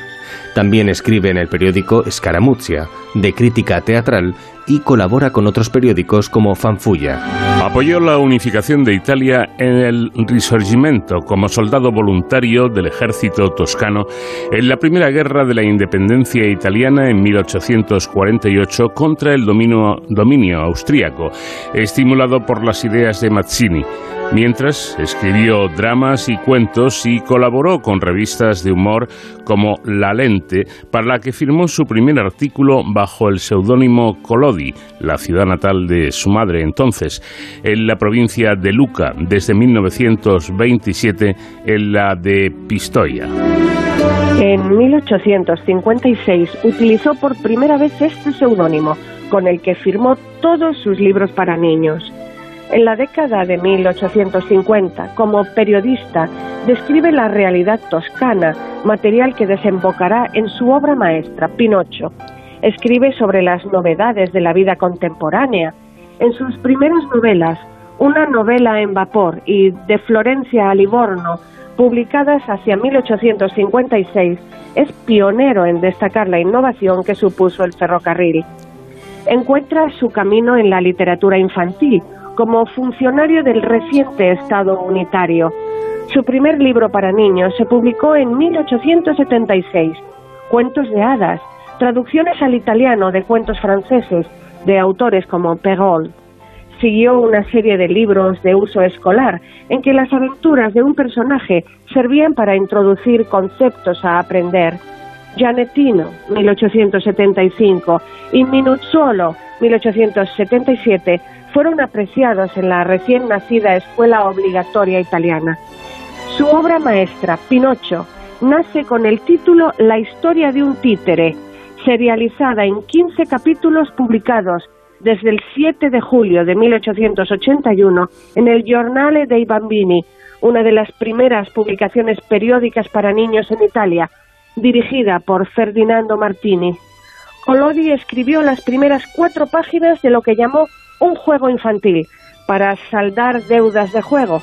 Speaker 6: También escribe en el periódico Scaramuzia, de crítica teatral, y colabora con otros periódicos como Fanfulla.
Speaker 1: Apoyó la unificación de Italia en el Risorgimento como soldado voluntario del ejército toscano en la primera guerra de la independencia italiana en 1848 contra el dominio, dominio austríaco, estimulado por las ideas de Mazzini. Mientras escribió dramas y cuentos y colaboró con revistas de humor como La Para la que firmó su primer artículo bajo el seudónimo Colodi, la ciudad natal de su madre entonces, en la provincia de Luca, desde 1927 en la de Pistoia.
Speaker 5: En 1856 utilizó por primera vez este seudónimo, con el que firmó todos sus libros para niños. En la década de 1850, como periodista, describe la realidad toscana, material que desembocará en su obra maestra, Pinocho. Escribe sobre las novedades de la vida contemporánea. En sus primeras novelas, una novela en vapor y de Florencia a Livorno, publicadas hacia 1856, es pionero en destacar la innovación que supuso el ferrocarril. Encuentra su camino en la literatura infantil, como funcionario del reciente Estado unitario. Su primer libro para niños se publicó en 1876, Cuentos de hadas, traducciones al italiano de cuentos franceses de autores como Perrault. Siguió una serie de libros de uso escolar en que las aventuras de un personaje servían para introducir conceptos a aprender. Gianettino, 1875, y Minuzzolo, 1877, fueron apreciados en la recién nacida Escuela Obligatoria Italiana. Su obra maestra, Pinocho, nace con el título La historia de un títere, serializada en 15 capítulos publicados desde el 7 de julio de 1881 en el Giornale dei Bambini, una de las primeras publicaciones periódicas para niños en Italia, dirigida por Ferdinando Martini. Collodi escribió las primeras cuatro páginas de lo que llamó un juego infantil para saldar deudas de juego.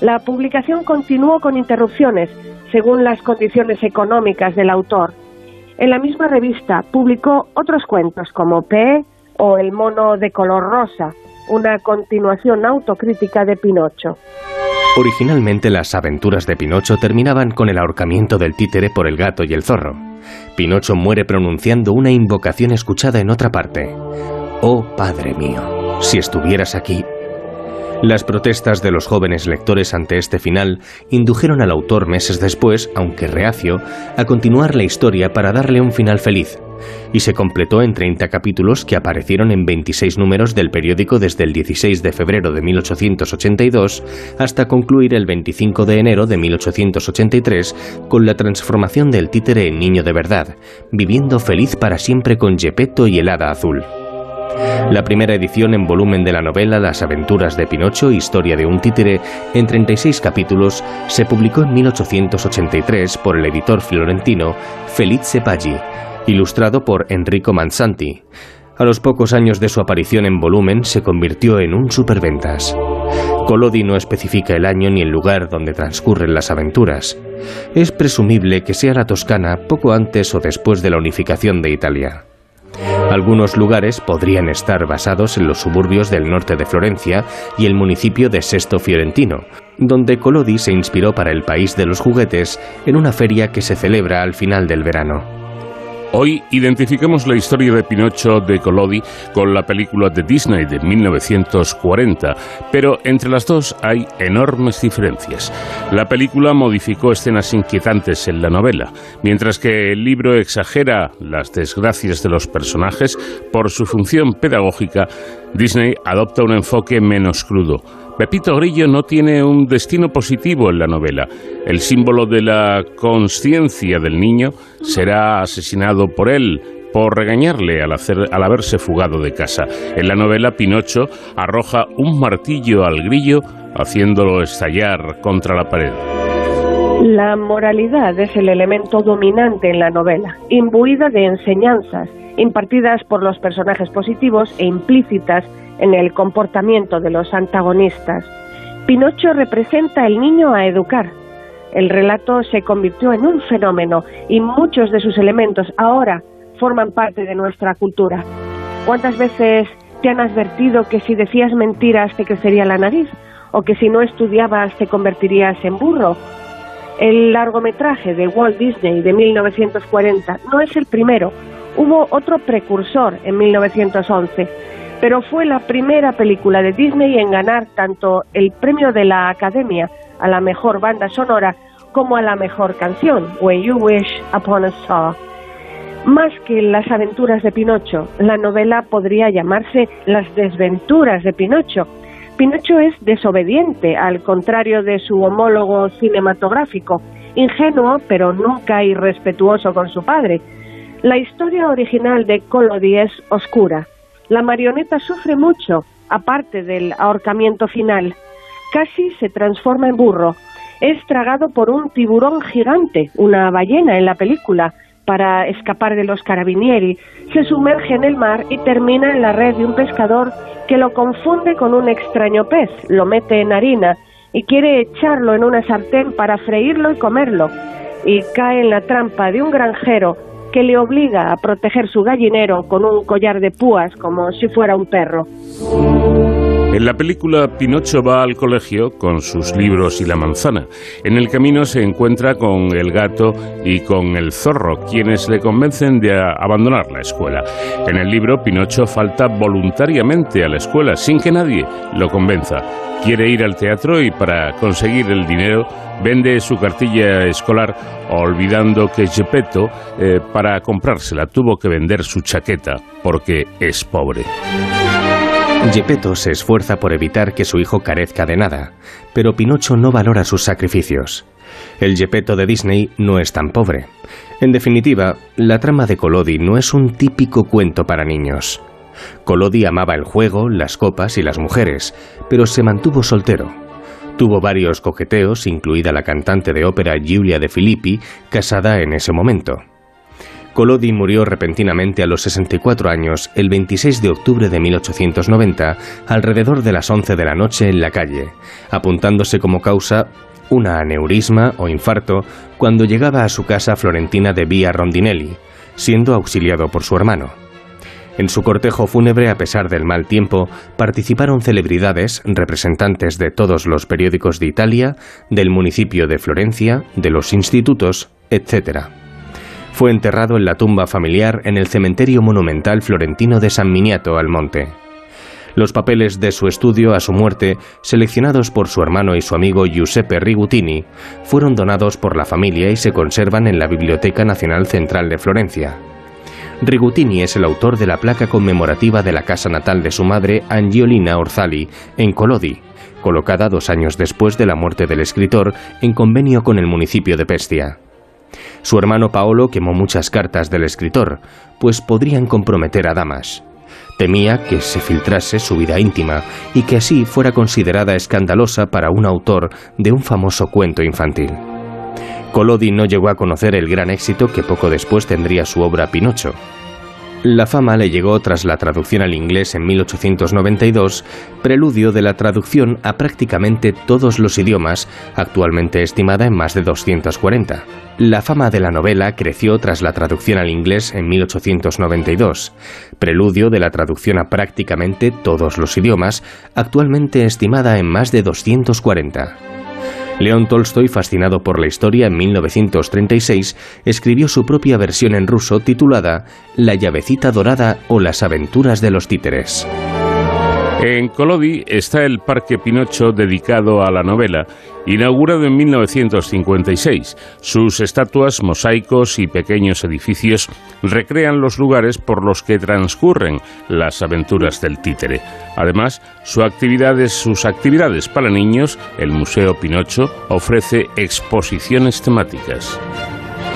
Speaker 5: La publicación continuó con interrupciones según las condiciones económicas del autor. En la misma revista publicó otros cuentos como P o El mono de color rosa, una continuación autocrítica de Pinocho.
Speaker 6: Originalmente las aventuras de Pinocho terminaban con el ahorcamiento del títere por el gato y el zorro. Pinocho muere pronunciando una invocación escuchada en otra parte. Oh Padre mío si estuvieras aquí. Las protestas de los jóvenes lectores ante este final indujeron al autor meses después, aunque reacio, a continuar la historia para darle un final feliz, y se completó en 30 capítulos que aparecieron en 26 números del periódico desde el 16 de febrero de 1882 hasta concluir el 25 de enero de 1883 con la transformación del títere en niño de verdad, viviendo feliz para siempre con Gepetto y el hada azul. La primera edición en volumen de la novela Las aventuras de Pinocho, historia de un títere, en 36 capítulos, se publicó en 1883 por el editor florentino Felice Paggi, ilustrado por Enrico Mansanti. A los pocos años de su aparición en volumen se convirtió en un superventas. Collodi no especifica el año ni el lugar donde transcurren las aventuras. Es presumible que sea la Toscana poco antes o después de la unificación de Italia. Algunos lugares podrían estar basados en los suburbios del norte de Florencia y el municipio de Sesto Fiorentino, donde Collodi se inspiró para el país de los juguetes en una feria que se celebra al final del verano.
Speaker 1: Hoy identificamos la historia de Pinocho de Collodi con la película de Disney de 1940, pero entre las dos hay enormes diferencias. La película modificó escenas inquietantes en la novela, mientras que el libro exagera las desgracias de los personajes por su función pedagógica, Disney adopta un enfoque menos crudo Pepito Grillo no tiene un destino positivo en la novela. El símbolo de la conciencia del niño será asesinado por él por regañarle al, al haberse fugado de casa. En la novela, Pinocho arroja un martillo al grillo, haciéndolo estallar contra la pared.
Speaker 5: La moralidad es el elemento dominante en la novela, imbuida de enseñanzas impartidas por los personajes positivos e implícitas en el comportamiento de los antagonistas. Pinocho representa el niño a educar. El relato se convirtió en un fenómeno y muchos de sus elementos ahora forman parte de nuestra cultura. ¿Cuántas veces te han advertido que si decías mentiras te crecería la nariz? ¿O que si no estudiabas te convertirías en burro? El largometraje de Walt Disney de 1940 no es el primero. Hubo otro precursor en 1911 pero fue la primera película de Disney en ganar tanto el premio de la Academia a la mejor banda sonora como a la mejor canción, When You Wish Upon a Star. Más que las aventuras de Pinocho, la novela podría llamarse Las desventuras de Pinocho. Pinocho es desobediente, al contrario de su homólogo cinematográfico, ingenuo pero nunca irrespetuoso con su padre. La historia original de Collodi es oscura, la marioneta sufre mucho, aparte del ahorcamiento final. Casi se transforma en burro. Es tragado por un tiburón gigante, una ballena en la película, para escapar de los carabinieri. Se sumerge en el mar y termina en la red de un pescador que lo confunde con un extraño pez, lo mete en harina y quiere echarlo en una sartén para freírlo y comerlo. Y cae en la trampa de un granjero que le obliga a proteger su gallinero con un collar de púas como si fuera un perro.
Speaker 1: En la película Pinocho va al colegio con sus libros y la manzana. En el camino se encuentra con el gato y con el zorro, quienes le convencen de abandonar la escuela. En el libro Pinocho falta voluntariamente a la escuela sin que nadie lo convenza. Quiere ir al teatro y para conseguir el dinero vende su cartilla escolar olvidando que Gepetto eh, para comprársela tuvo que vender su chaqueta porque es pobre.
Speaker 6: Gepetto se esfuerza por evitar que su hijo carezca de nada, pero Pinocho no valora sus sacrificios. El Gepetto de Disney no es tan pobre. En definitiva, la trama de Collodi no es un típico cuento para niños. Collodi amaba el juego, las copas y las mujeres, pero se mantuvo soltero. Tuvo varios coqueteos, incluida la cantante de ópera Giulia de Filippi, casada en ese momento. Collodi murió repentinamente a los 64 años el 26 de octubre de 1890, alrededor de las 11 de la noche en la calle, apuntándose como causa una aneurisma o infarto cuando llegaba a su casa florentina de Via Rondinelli, siendo auxiliado por su hermano. En su cortejo fúnebre, a pesar del mal tiempo, participaron celebridades, representantes de todos los periódicos de Italia, del municipio de Florencia, de los institutos, etc. Fue enterrado en la tumba familiar en el cementerio monumental florentino de San Miniato al Monte. Los papeles de su estudio a su muerte, seleccionados por su hermano y su amigo Giuseppe Rigutini, fueron donados por la familia y se conservan en la Biblioteca Nacional Central de Florencia. Rigutini es el autor de la placa conmemorativa de la casa natal de su madre, Angiolina Orzali, en Colodi, colocada dos años después de la muerte del escritor en convenio con el municipio de Pestia. Su hermano Paolo quemó muchas cartas del escritor, pues podrían comprometer a damas. Temía que se filtrase su vida íntima y que así fuera considerada escandalosa para un autor de un famoso cuento infantil. Collodi no llegó a conocer el gran éxito que poco después tendría su obra Pinocho. La fama le llegó tras la traducción al inglés en 1892, preludio de la traducción a prácticamente todos los idiomas, actualmente estimada en más de 240. La fama de la novela creció tras la traducción al inglés en 1892, preludio de la traducción a prácticamente todos los idiomas, actualmente estimada en más de 240. León Tolstoy, fascinado por la historia, en 1936 escribió su propia versión en ruso titulada La llavecita dorada o las aventuras de los títeres.
Speaker 1: En Colodi está el Parque Pinocho dedicado a la novela, inaugurado en 1956. Sus estatuas, mosaicos y pequeños edificios recrean los lugares por los que transcurren las aventuras del títere. Además, sus actividades para niños, el Museo Pinocho ofrece exposiciones temáticas.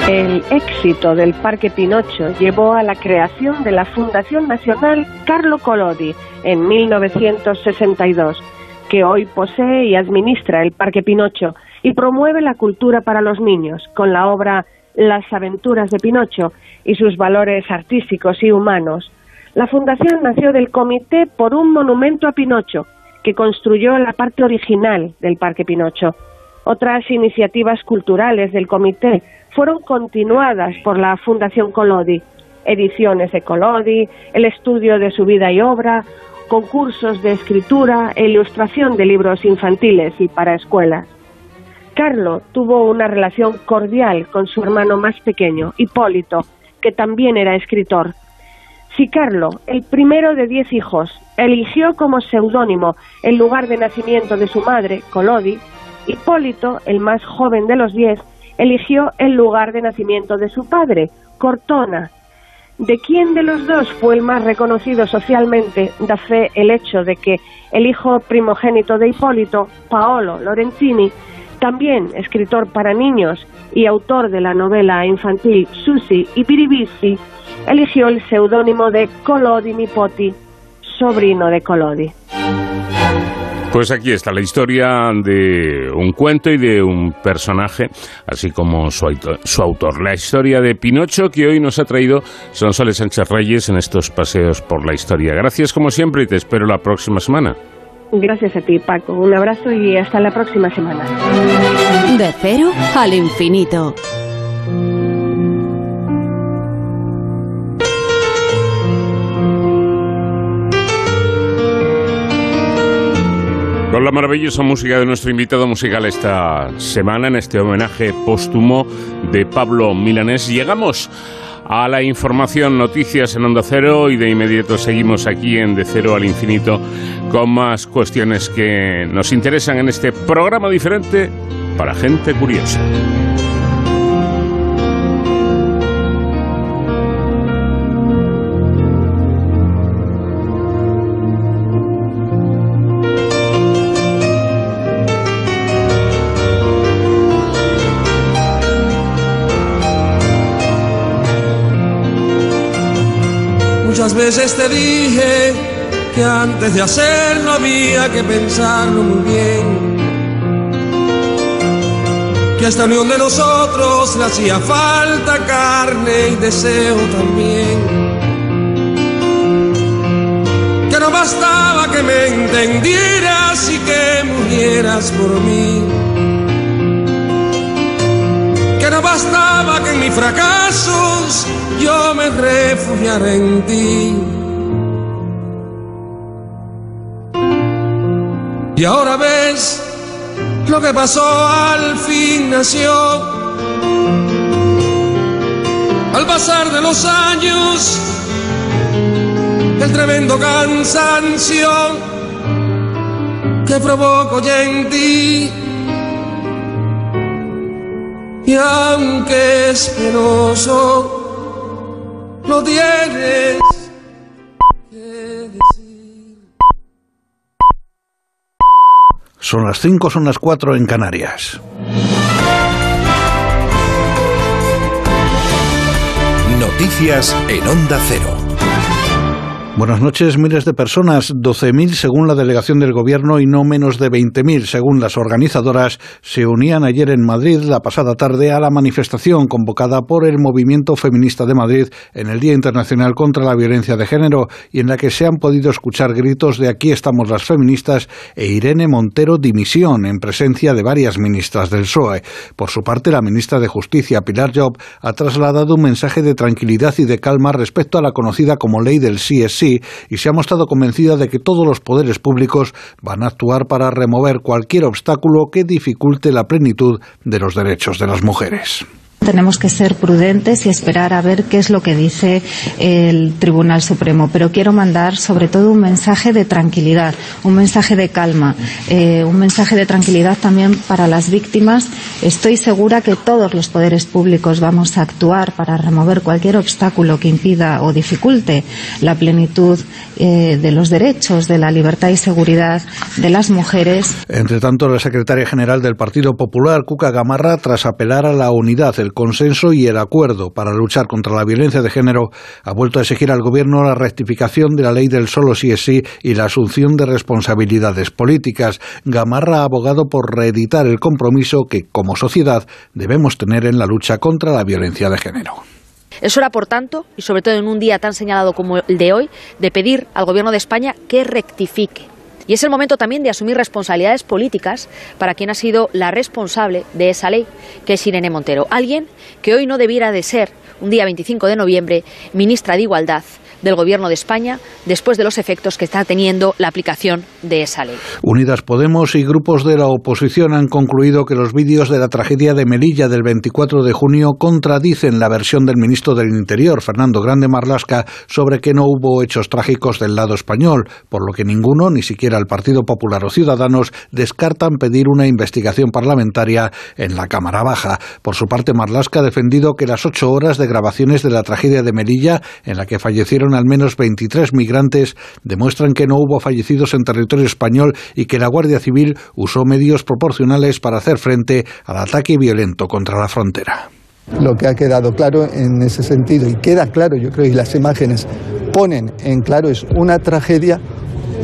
Speaker 5: El éxito del Parque Pinocho llevó a la creación de la Fundación Nacional Carlo Collodi en 1962, que hoy posee y administra el Parque Pinocho y promueve la cultura para los niños con la obra Las aventuras de Pinocho y sus valores artísticos y humanos. La fundación nació del comité por un monumento a Pinocho, que construyó la parte original del Parque Pinocho. Otras iniciativas culturales del comité fueron continuadas por la Fundación Colodi, ediciones de Colodi, el estudio de su vida y obra, concursos de escritura e ilustración de libros infantiles y para escuelas. Carlo tuvo una relación cordial con su hermano más pequeño, Hipólito, que también era escritor. Si Carlo, el primero de diez hijos, eligió como seudónimo el lugar de nacimiento de su madre, Colodi, Hipólito, el más joven de los diez, eligió el lugar de nacimiento de su padre, Cortona. ¿De quién de los dos fue el más reconocido socialmente? Da fe el hecho de que el hijo primogénito de Hipólito, Paolo Lorenzini, también escritor para niños y autor de la novela infantil Susi y Piribisi, eligió el seudónimo de Colodi Nipoti, sobrino de Colodi.
Speaker 1: Pues aquí está la historia de un cuento y de un personaje, así como su, autor. La historia de Pinocho que hoy nos ha traído Sonsoles Sánchez Reyes en estos paseos por la historia. Gracias como siempre y te espero la próxima semana.
Speaker 5: Gracias a ti, Paco. Un abrazo y hasta la próxima semana.
Speaker 3: De cero al infinito.
Speaker 1: Con la maravillosa música de nuestro invitado musical esta semana, en este homenaje póstumo de Pablo Milanés, llegamos a la información, noticias en Onda Cero y de inmediato seguimos aquí en De Cero al Infinito con más cuestiones que nos interesan en este programa diferente para gente curiosa.
Speaker 2: Muchas veces te dije que antes de hacerlo había que pensarlo muy bien. Que a esta unión de nosotros le hacía falta carne y deseo también. Que no bastaba que me entendieras y que murieras por mí. No bastaba que en mis fracasos yo me refugiaré en ti. Y ahora ves lo que pasó al fin nació. Al pasar de los años, el tremendo cansancio que provoco ya en ti. Y aunque es penoso, lo tienes que decir.
Speaker 7: Son las 5, son las 4 en Canarias.
Speaker 8: Noticias en Onda Cero.
Speaker 7: Buenas noches. Miles de personas, 12.000 según la delegación del Gobierno y no menos de 20.000 según las organizadoras, se unían ayer en Madrid, la pasada tarde, a la manifestación convocada por el Movimiento Feminista de Madrid en el Día Internacional contra la Violencia de Género y en la que se han podido escuchar gritos de aquí estamos las feministas e Irene Montero dimisión en presencia de varias ministras del PSOE. Por su parte, la ministra de Justicia, Pilar Job, ha trasladado un mensaje de tranquilidad y de calma respecto a la conocida como ley del sí y se ha mostrado convencida de que todos los poderes públicos van a actuar para remover cualquier obstáculo que dificulte la plenitud de los derechos de las mujeres.
Speaker 8: Tenemos que ser prudentes y esperar a ver qué es lo que dice el Tribunal Supremo. Pero quiero mandar sobre todo un mensaje de tranquilidad, un mensaje de calma, eh, un mensaje de tranquilidad también para las víctimas. Estoy segura que todos los poderes públicos vamos a actuar para remover cualquier obstáculo que impida o dificulte la plenitud eh, de los derechos, de la libertad y seguridad de las mujeres.
Speaker 7: Entre tanto, la secretaria general del Partido Popular, Cuca Gamarra, tras apelar a la unidad, el consenso y el acuerdo para luchar contra la violencia de género, ha vuelto a exigir al Gobierno la rectificación de la ley del solo sí es sí y la asunción de responsabilidades políticas. Gamarra ha abogado por reeditar el compromiso que, como sociedad, debemos tener en la lucha contra la violencia de género.
Speaker 9: Es hora, por tanto, y sobre todo en un día tan señalado como el de hoy, de pedir al Gobierno de España que rectifique y es el momento también de asumir responsabilidades políticas para quien ha sido la responsable de esa ley, que es Irene Montero. Alguien que hoy no debiera de ser, un día 25 de noviembre, ministra de Igualdad del Gobierno de España después de los efectos que está teniendo la aplicación de esa ley.
Speaker 7: Unidas Podemos y grupos de la oposición han concluido que los vídeos de la tragedia de Melilla del 24 de junio contradicen la versión del ministro del Interior, Fernando Grande Marlasca, sobre que no hubo hechos trágicos del lado español, por lo que ninguno, ni siquiera el Partido Popular o Ciudadanos, descartan pedir una investigación parlamentaria en la Cámara Baja. Por su parte, Marlasca ha defendido que las ocho horas de grabaciones de la tragedia de Melilla, en la que fallecieron al menos 23 migrantes demuestran que no hubo fallecidos en territorio español y que la Guardia Civil usó medios proporcionales para hacer frente al ataque violento contra la frontera.
Speaker 10: Lo que ha quedado claro en ese sentido, y queda claro, yo creo, y las imágenes ponen en claro, es una tragedia,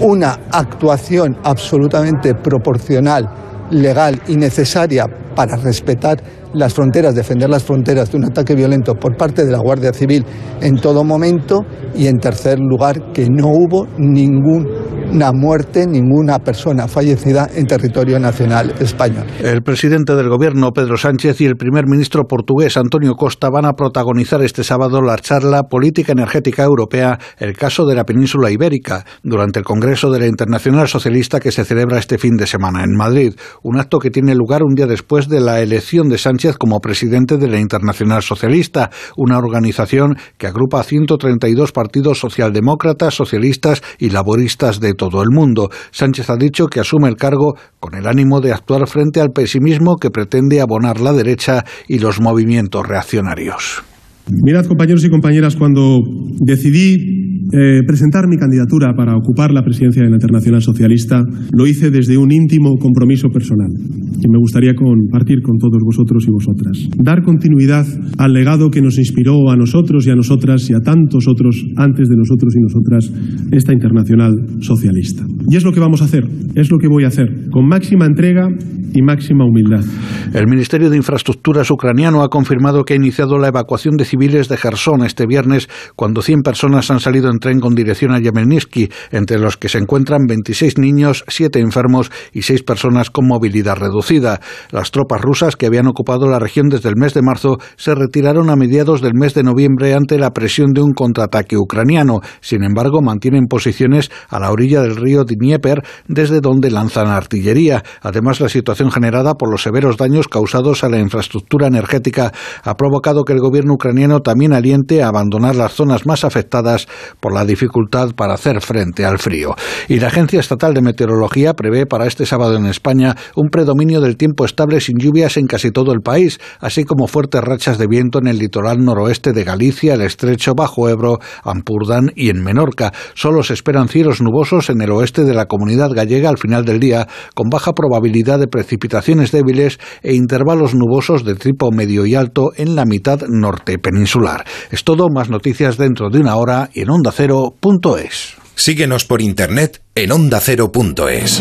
Speaker 10: una actuación absolutamente proporcional, legal y necesaria para respetar las fronteras, defender las fronteras de un ataque violento por parte de la Guardia Civil en todo momento y en tercer lugar que no hubo ninguna muerte, ninguna persona fallecida en territorio nacional español.
Speaker 7: El presidente del gobierno Pedro Sánchez y el primer ministro portugués Antonio Costa van a protagonizar este sábado la charla Política Energética Europea, el caso de la península ibérica, durante el Congreso de la Internacional Socialista que se celebra este fin de semana en Madrid, un acto que tiene lugar un día después de la elección de Sánchez como presidente de la Internacional Socialista, una organización que agrupa a 132 partidos socialdemócratas, socialistas y laboristas de todo el mundo. Sánchez ha dicho que asume el cargo con el ánimo de actuar frente al pesimismo que pretende abonar la derecha y los movimientos reaccionarios.
Speaker 11: Mirad, compañeros y compañeras, cuando decidí eh, presentar mi candidatura para ocupar la presidencia de la Internacional Socialista, lo hice desde un íntimo compromiso personal que me gustaría compartir con todos vosotros y vosotras. Dar continuidad al legado que nos inspiró a nosotros y a nosotras y a tantos otros antes de nosotros y nosotras esta Internacional Socialista. Y es lo que vamos a hacer, es lo que voy a hacer, con máxima entrega y máxima humildad.
Speaker 7: El Ministerio de Infraestructuras ucraniano ha confirmado que ha iniciado la evacuación de civiles de Gerson este viernes, cuando 100 personas han salido en tren con dirección a Yemeninsky, entre los que se encuentran 26 niños, 7 enfermos y 6 personas con movilidad reducida. Las tropas rusas que habían ocupado la región desde el mes de marzo se retiraron a mediados del mes de noviembre ante la presión de un contraataque ucraniano. Sin embargo, mantienen posiciones a la orilla del río Dnieper, desde donde lanzan artillería. Además, la situación generada por los severos daños causados a la infraestructura energética ha provocado que el gobierno ucraniano también aliente a abandonar las zonas más afectadas por la dificultad para hacer frente al frío. Y la Agencia Estatal de Meteorología prevé para este sábado en España un predominio del tiempo estable sin lluvias en casi todo el país, así como fuertes rachas de viento en el litoral noroeste de Galicia, el estrecho Bajo Ebro, Ampurdán y en Menorca. Solo se esperan cielos nubosos en el oeste de la comunidad gallega al final del día, con baja probabilidad de precipitaciones débiles e intervalos nubosos de tipo medio y alto en la mitad norte peninsular. Es todo, más noticias dentro de una hora y en ondacero.es.
Speaker 12: Síguenos por internet en ondacero.es.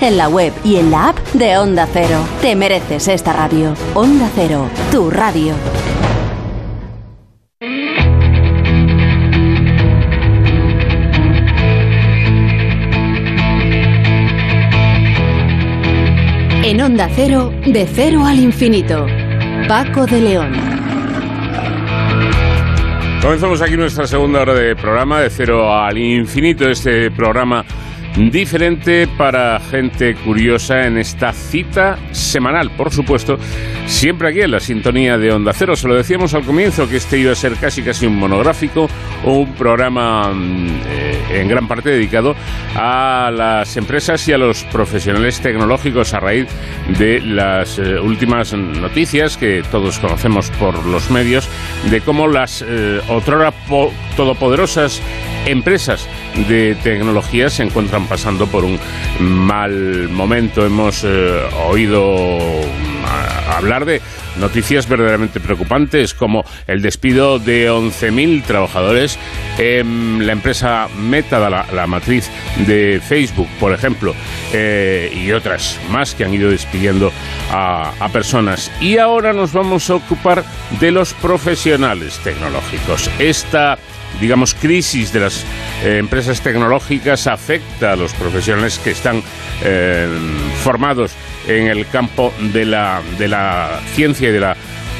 Speaker 13: en la web y en la app de Onda Cero. Te mereces esta radio. Onda Cero, tu radio. En Onda Cero, de cero al infinito. Paco de León.
Speaker 1: Comenzamos aquí nuestra segunda hora de programa, de cero al infinito, este programa diferente para gente curiosa en esta cita semanal, por supuesto, siempre aquí en la sintonía de Onda Cero. Se lo decíamos al comienzo que este iba a ser casi casi un monográfico o un programa eh, en gran parte dedicado a las empresas y a los profesionales tecnológicos a raíz de las eh, últimas noticias que todos conocemos por los medios de cómo las eh, otrora todopoderosas empresas de tecnología se encuentran pasando por un mal momento. Hemos eh, oído hablar de noticias verdaderamente preocupantes como el despido de 11.000 trabajadores en la empresa Meta, la, matriz de Facebook, por ejemplo, eh, y otras más que han ido despidiendo a, a personas. Y ahora nos vamos a ocupar de los profesionales tecnológicos. Esta digamos, crisis de las eh, empresas tecnológicas afecta a los profesionales que están eh, formados en el campo de la, de la ciencia y de la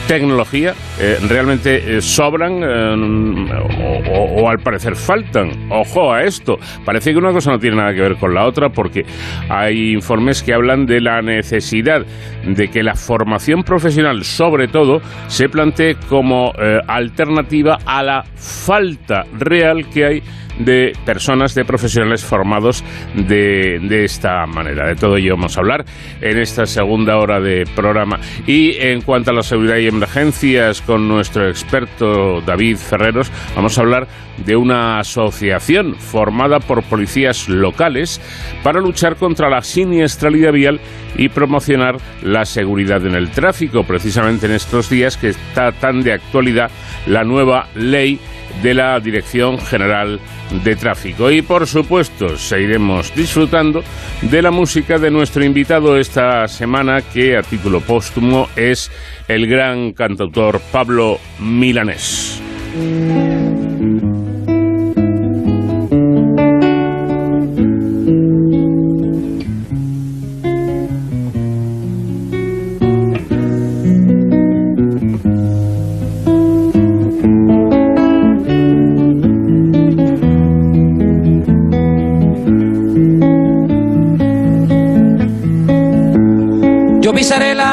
Speaker 1: tecnología eh, realmente eh, sobran eh, o, al parecer faltan. Ojo a esto. Parece que una cosa no tiene nada que ver con la otra porque hay informes que hablan de la necesidad de que la formación profesional, sobre todo, se plantee como alternativa a la falta real que hay de personas, de profesionales formados de, de, esta manera. De todo ello vamos a hablar en esta segunda hora de programa. Y en cuanto a la seguridad y emergencias, con nuestro experto David Ferreros, vamos a hablar de una asociación formada por policías locales para luchar contra la siniestralidad vial y promocionar la seguridad en el tráfico, precisamente en estos días que está tan de actualidad la nueva ley de la Dirección General de Tráfico. Y por supuesto, seguiremos disfrutando de la música de nuestro invitado esta semana, que a título póstumo es el gran cantautor Pablo Milanés.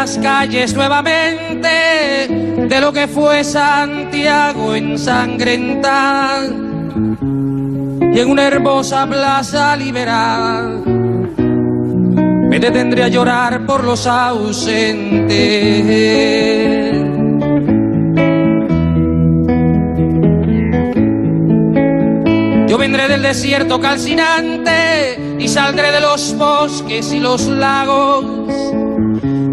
Speaker 2: Calles nuevamente de lo que fue Santiago ensangrentada y en una hermosa plaza liberal me detendré a llorar por los ausentes. Yo vendré del desierto calcinante y saldré de los bosques y los lagos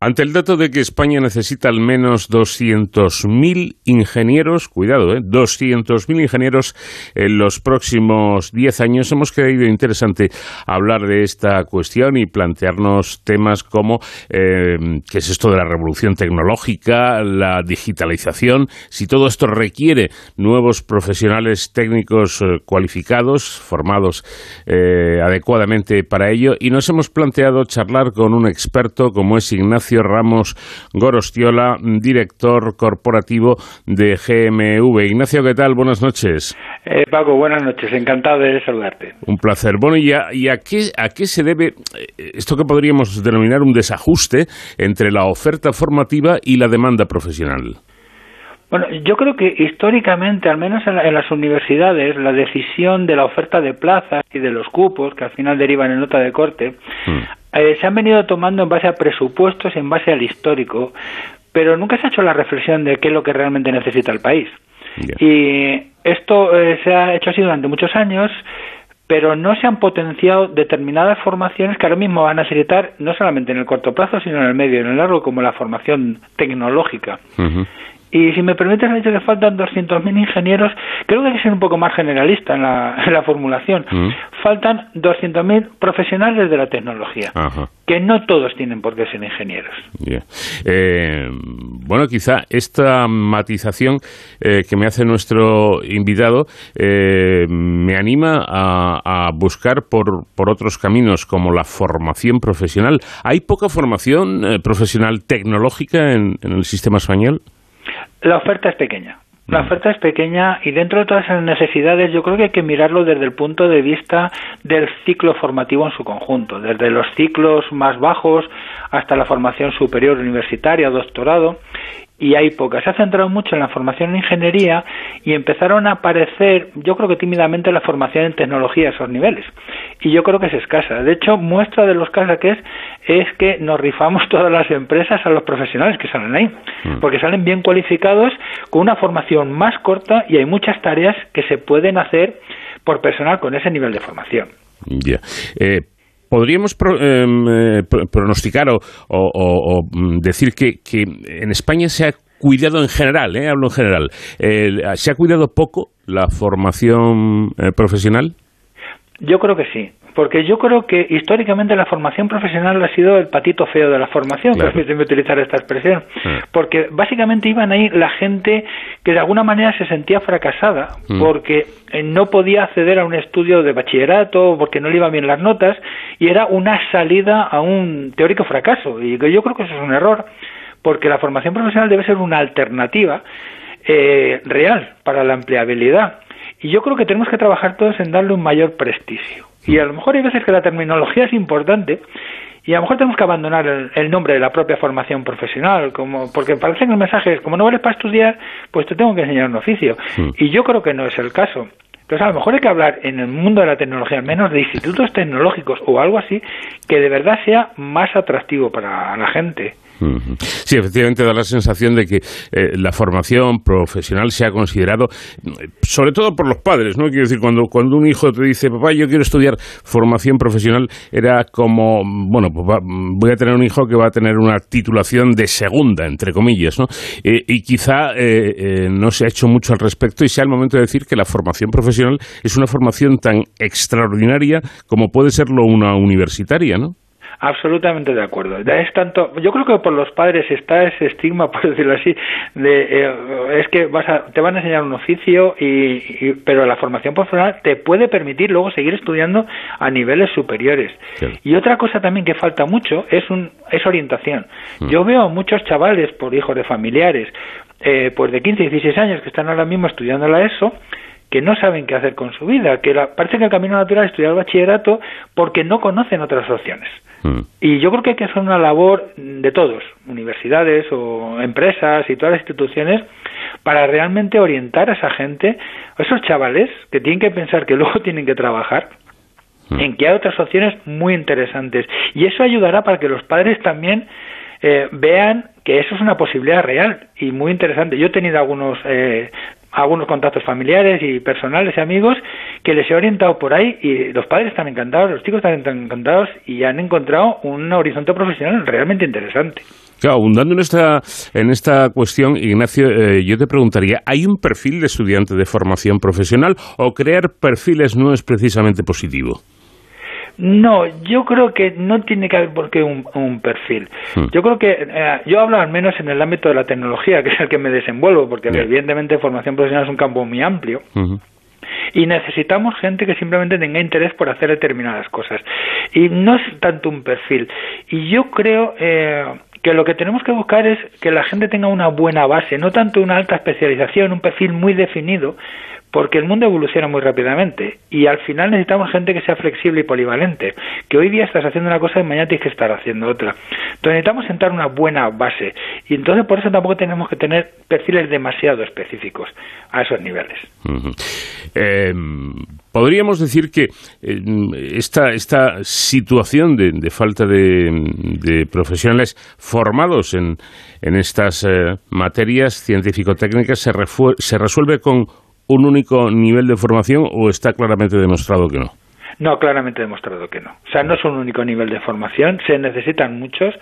Speaker 1: Ante el dato de que España necesita al menos 200.000 ingenieros, cuidado, ¿eh? 200.000 ingenieros en los próximos 10 años, hemos creído interesante hablar de esta cuestión y plantearnos temas como eh, qué es esto de la revolución tecnológica, la digitalización, si todo esto requiere nuevos profesionales técnicos eh, cualificados, formados eh, adecuadamente para ello, y nos hemos planteado charlar con un experto como es Ignacio Ramos Gorostiola, director corporativo de GMV. Ignacio, ¿qué tal? Buenas noches.
Speaker 14: Eh, Paco, buenas noches. Encantado de saludarte.
Speaker 1: Un placer. Bueno, ¿y, a, y a, qué, a qué se debe eh, esto que podríamos denominar un desajuste entre la oferta formativa y la demanda profesional?
Speaker 14: Bueno, yo creo que históricamente, al menos en, la, en, las universidades, la decisión de la oferta de plazas y de los cupos, que al final derivan en nota de corte, mm. eh, se han venido tomando en base a presupuestos y en base al histórico, pero nunca se ha hecho la reflexión de qué es lo que realmente necesita el país. Yeah. Y esto eh, se ha hecho así durante muchos años, pero no se han potenciado determinadas formaciones que ahora mismo van a necesitar no solamente en el corto plazo, sino en el medio y en el largo, como la formación tecnológica. Uh -huh. Y si me permites, me dicho que faltan 200.000 ingenieros. Creo que hay que ser un poco más generalista en la, en la formulación. Mm. Faltan 200.000 profesionales de la tecnología, Ajá. que no todos tienen por qué ser ingenieros.
Speaker 1: Yeah. Eh, bueno, quizá esta matización eh, que me hace nuestro invitado eh, me anima a, a buscar por, por, otros caminos, como la formación profesional. ¿Hay poca formación eh, profesional tecnológica en, en el sistema español?
Speaker 14: La oferta es pequeña. La oferta es pequeña y dentro de todas esas necesidades yo creo que hay que mirarlo desde el punto de vista del ciclo formativo en su conjunto, desde los ciclos más bajos hasta la formación superior universitaria, doctorado, y hay pocas. Se ha centrado mucho en la formación en ingeniería y empezaron a aparecer, yo creo que tímidamente, la formación en tecnología a esos niveles. Y yo creo que es escasa. De hecho, muestra de los casos que es, es que nos rifamos todas las empresas a los profesionales que salen ahí, porque salen bien cualificados con una formación más corta y hay muchas tareas que se pueden hacer por personal con ese nivel de formación.
Speaker 1: Ya. Yeah. Eh, ¿Podríamos pro, eh, pronosticar o, o, o, decir que, que, en España se ha cuidado en general, eh, hablo en general, eh, ¿se ha cuidado poco la formación eh, profesional?
Speaker 14: Yo creo que sí, porque yo creo que históricamente la formación profesional ha sido el patito feo de la formación, claro. permíteme utilizar esta expresión, sí. porque básicamente iban ahí la gente que de alguna manera se sentía fracasada, mm. porque no podía acceder a un estudio de bachillerato, porque no le iban bien las notas, y era una salida a un teórico fracaso, y yo creo que eso es un error, porque la formación profesional debe ser una alternativa eh, real para la empleabilidad. Y yo creo que tenemos que trabajar todos en darle un mayor prestigio. Y a lo mejor hay veces que la terminología es importante y a lo mejor tenemos que abandonar el, el nombre de la propia formación profesional, como porque parece que el mensaje es, como no vales para estudiar, pues te tengo que enseñar un oficio. Mm. Y yo creo que no es el caso. Entonces, a lo mejor hay que hablar en el mundo de la tecnología, al menos de institutos tecnológicos o algo así, que de verdad sea más atractivo para la gente.
Speaker 1: Sí, efectivamente da la sensación de que eh, la formación profesional se ha considerado, sobre todo por los padres, ¿no? Quiero decir, cuando, cuando un hijo te dice, papá, yo quiero estudiar formación profesional, era como, bueno, pues va, voy a tener un hijo que va a tener una titulación de segunda, entre comillas, ¿no? Eh, y quizá eh, no se ha hecho mucho al respecto y sea el momento de decir que la formación profesional es una formación tan extraordinaria como puede serlo una universitaria, ¿no?
Speaker 14: Absolutamente de acuerdo. Es tanto, yo creo que por los padres está ese estigma, por decirlo así, de eh, es que vas a, te van a enseñar un oficio y, pero la formación profesional te puede permitir luego seguir estudiando a niveles superiores. Y otra cosa también que falta mucho es un es orientación. Mm. Yo veo a muchos chavales por hijos de familiares, eh, pues de 15 y 16 años que están ahora mismo estudiando la ESO que no saben qué hacer con su vida, que la, parece que el camino natural es estudiar el bachillerato porque no conocen otras opciones. Mm. Y yo creo que hay que hacer una labor de todos, universidades o empresas y todas las instituciones, para realmente orientar a esa gente, a esos chavales que tienen que pensar que luego tienen que trabajar, mm. en que hay otras opciones muy interesantes. Y eso ayudará para que los padres también eh, vean que eso es una posibilidad real y muy interesante. Yo he tenido algunos eh, algunos contactos familiares y personales y amigos que les he orientado por ahí y los padres están encantados, los chicos están encantados y han encontrado un horizonte profesional realmente interesante.
Speaker 1: Claro, abundando en esta, en esta cuestión, Ignacio, eh, yo te preguntaría, ¿hay un perfil de estudiante de formación profesional o crear perfiles no es precisamente positivo?
Speaker 14: No, yo creo que no tiene que haber por qué un, perfil. Hmm. Yo creo que, eh, yo hablo al menos en el ámbito de la tecnología, que es el que me desenvuelvo, porque evidentemente formación profesional es un campo muy amplio. Y necesitamos gente que simplemente tenga interés por hacer determinadas cosas. Y no es tanto un perfil. Y yo creo eh, que lo que tenemos que buscar es que la gente tenga una buena base, no tanto una alta especialización, un perfil muy definido, porque el mundo evoluciona muy rápidamente y al final necesitamos gente que sea flexible y polivalente, que hoy día estás haciendo una cosa y mañana tienes que estar haciendo otra. Entonces necesitamos sentar una buena base y entonces por eso tampoco tenemos que tener perfiles demasiado específicos a esos niveles.
Speaker 1: Eh, podríamos decir que eh, esta, esta situación de, falta de, profesionales formados en, en estas eh, materias científico-técnicas se, se resuelve con un único nivel de formación o está claramente demostrado que no?
Speaker 14: No, claramente demostrado que no. O sea, no es un único nivel de formación, se necesitan muchos.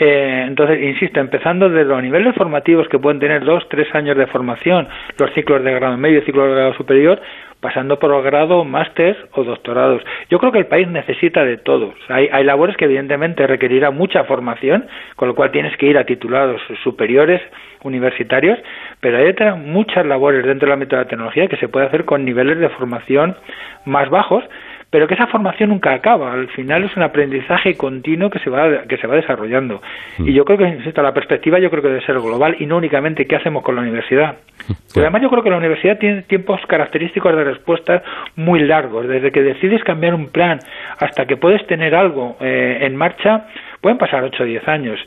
Speaker 14: Eh, entonces, insisto, empezando de los niveles formativos que pueden tener dos, tres años de formación, los ciclos de grado medio ciclos de grado superior, pasando por el grado, máster o doctorados. Yo creo que el país necesita de todos. Hay, hay labores que evidentemente requerirá mucha formación, con lo cual tienes que ir a titulados superiores, universitarios, pero hay otras muchas labores dentro del ámbito de la tecnología que se puede hacer con niveles de formación más bajos, pero que esa formación nunca acaba. Al final es un aprendizaje continuo que se va, que se va desarrollando. Mm. Y yo creo que, insisto, la perspectiva yo creo que debe ser global y no únicamente qué hacemos con la universidad. además yo creo que la universidad tiene tiempos característicos de respuesta muy largos. Desde que decides cambiar un plan hasta que puedes tener algo eh, en marcha, pueden pasar 8 o 10 años.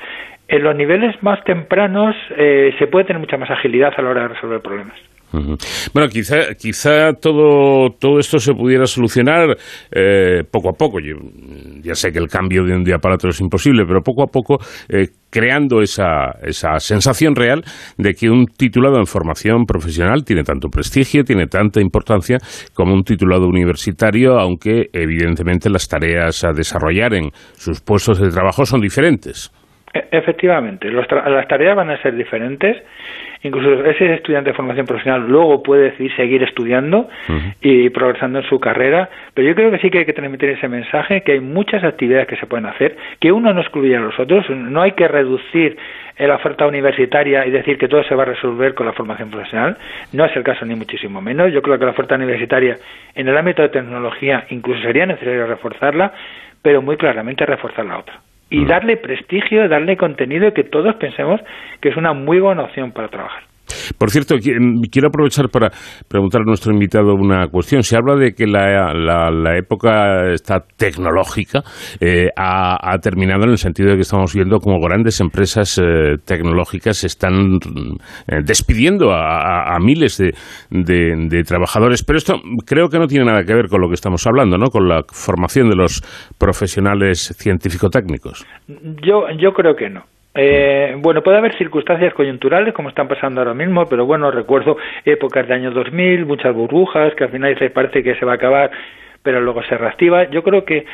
Speaker 14: En los niveles más tempranos eh, se puede tener mucha más agilidad a la hora de resolver problemas.
Speaker 1: Bueno, quizá, quizá todo, todo esto se pudiera solucionar eh, poco a poco. Yo, ya sé que el cambio de un día para otro es imposible, pero poco a poco eh, creando esa, esa sensación real de que un titulado en formación profesional tiene tanto prestigio, tiene tanta importancia como un titulado universitario, aunque evidentemente las tareas a desarrollar en sus puestos de trabajo son diferentes.
Speaker 14: E, efectivamente, las tareas van a ser diferentes. Incluso ese estudiante de formación profesional luego puede decidir seguir estudiando y progresando en su carrera. Pero yo creo que sí que hay que transmitir ese mensaje, que hay muchas actividades que se pueden hacer, que uno no excluye a los otros. No hay que reducir la oferta universitaria y decir que todo se va a resolver con la formación profesional. No es el caso ni muchísimo menos. Yo creo que la oferta universitaria en el ámbito de tecnología incluso sería necesario reforzarla, pero muy claramente reforzar la otra y darle prestigio, darle contenido y que todos pensemos que es una muy buena opción para trabajar.
Speaker 1: Por cierto, mm, quiero aprovechar para preguntar a nuestro invitado una cuestión. Se habla de que la, la, época está tecnológica eh, ha, terminado en el sentido de que estamos viendo como grandes empresas eh, tecnológicas están eh, despidiendo a, miles de, de, trabajadores. Pero esto creo que no tiene nada que ver con lo que estamos hablando, ¿no? Con la formación de los profesionales científico-técnicos.
Speaker 14: Yo, yo creo que no. Eh, bueno, puede haber circunstancias coyunturales como están pasando ahora mismo, pero bueno, recuerdo épocas de año 2000, muchas burbujas que al final se parece que se va a acabar, pero luego se reactiva. Yo creo que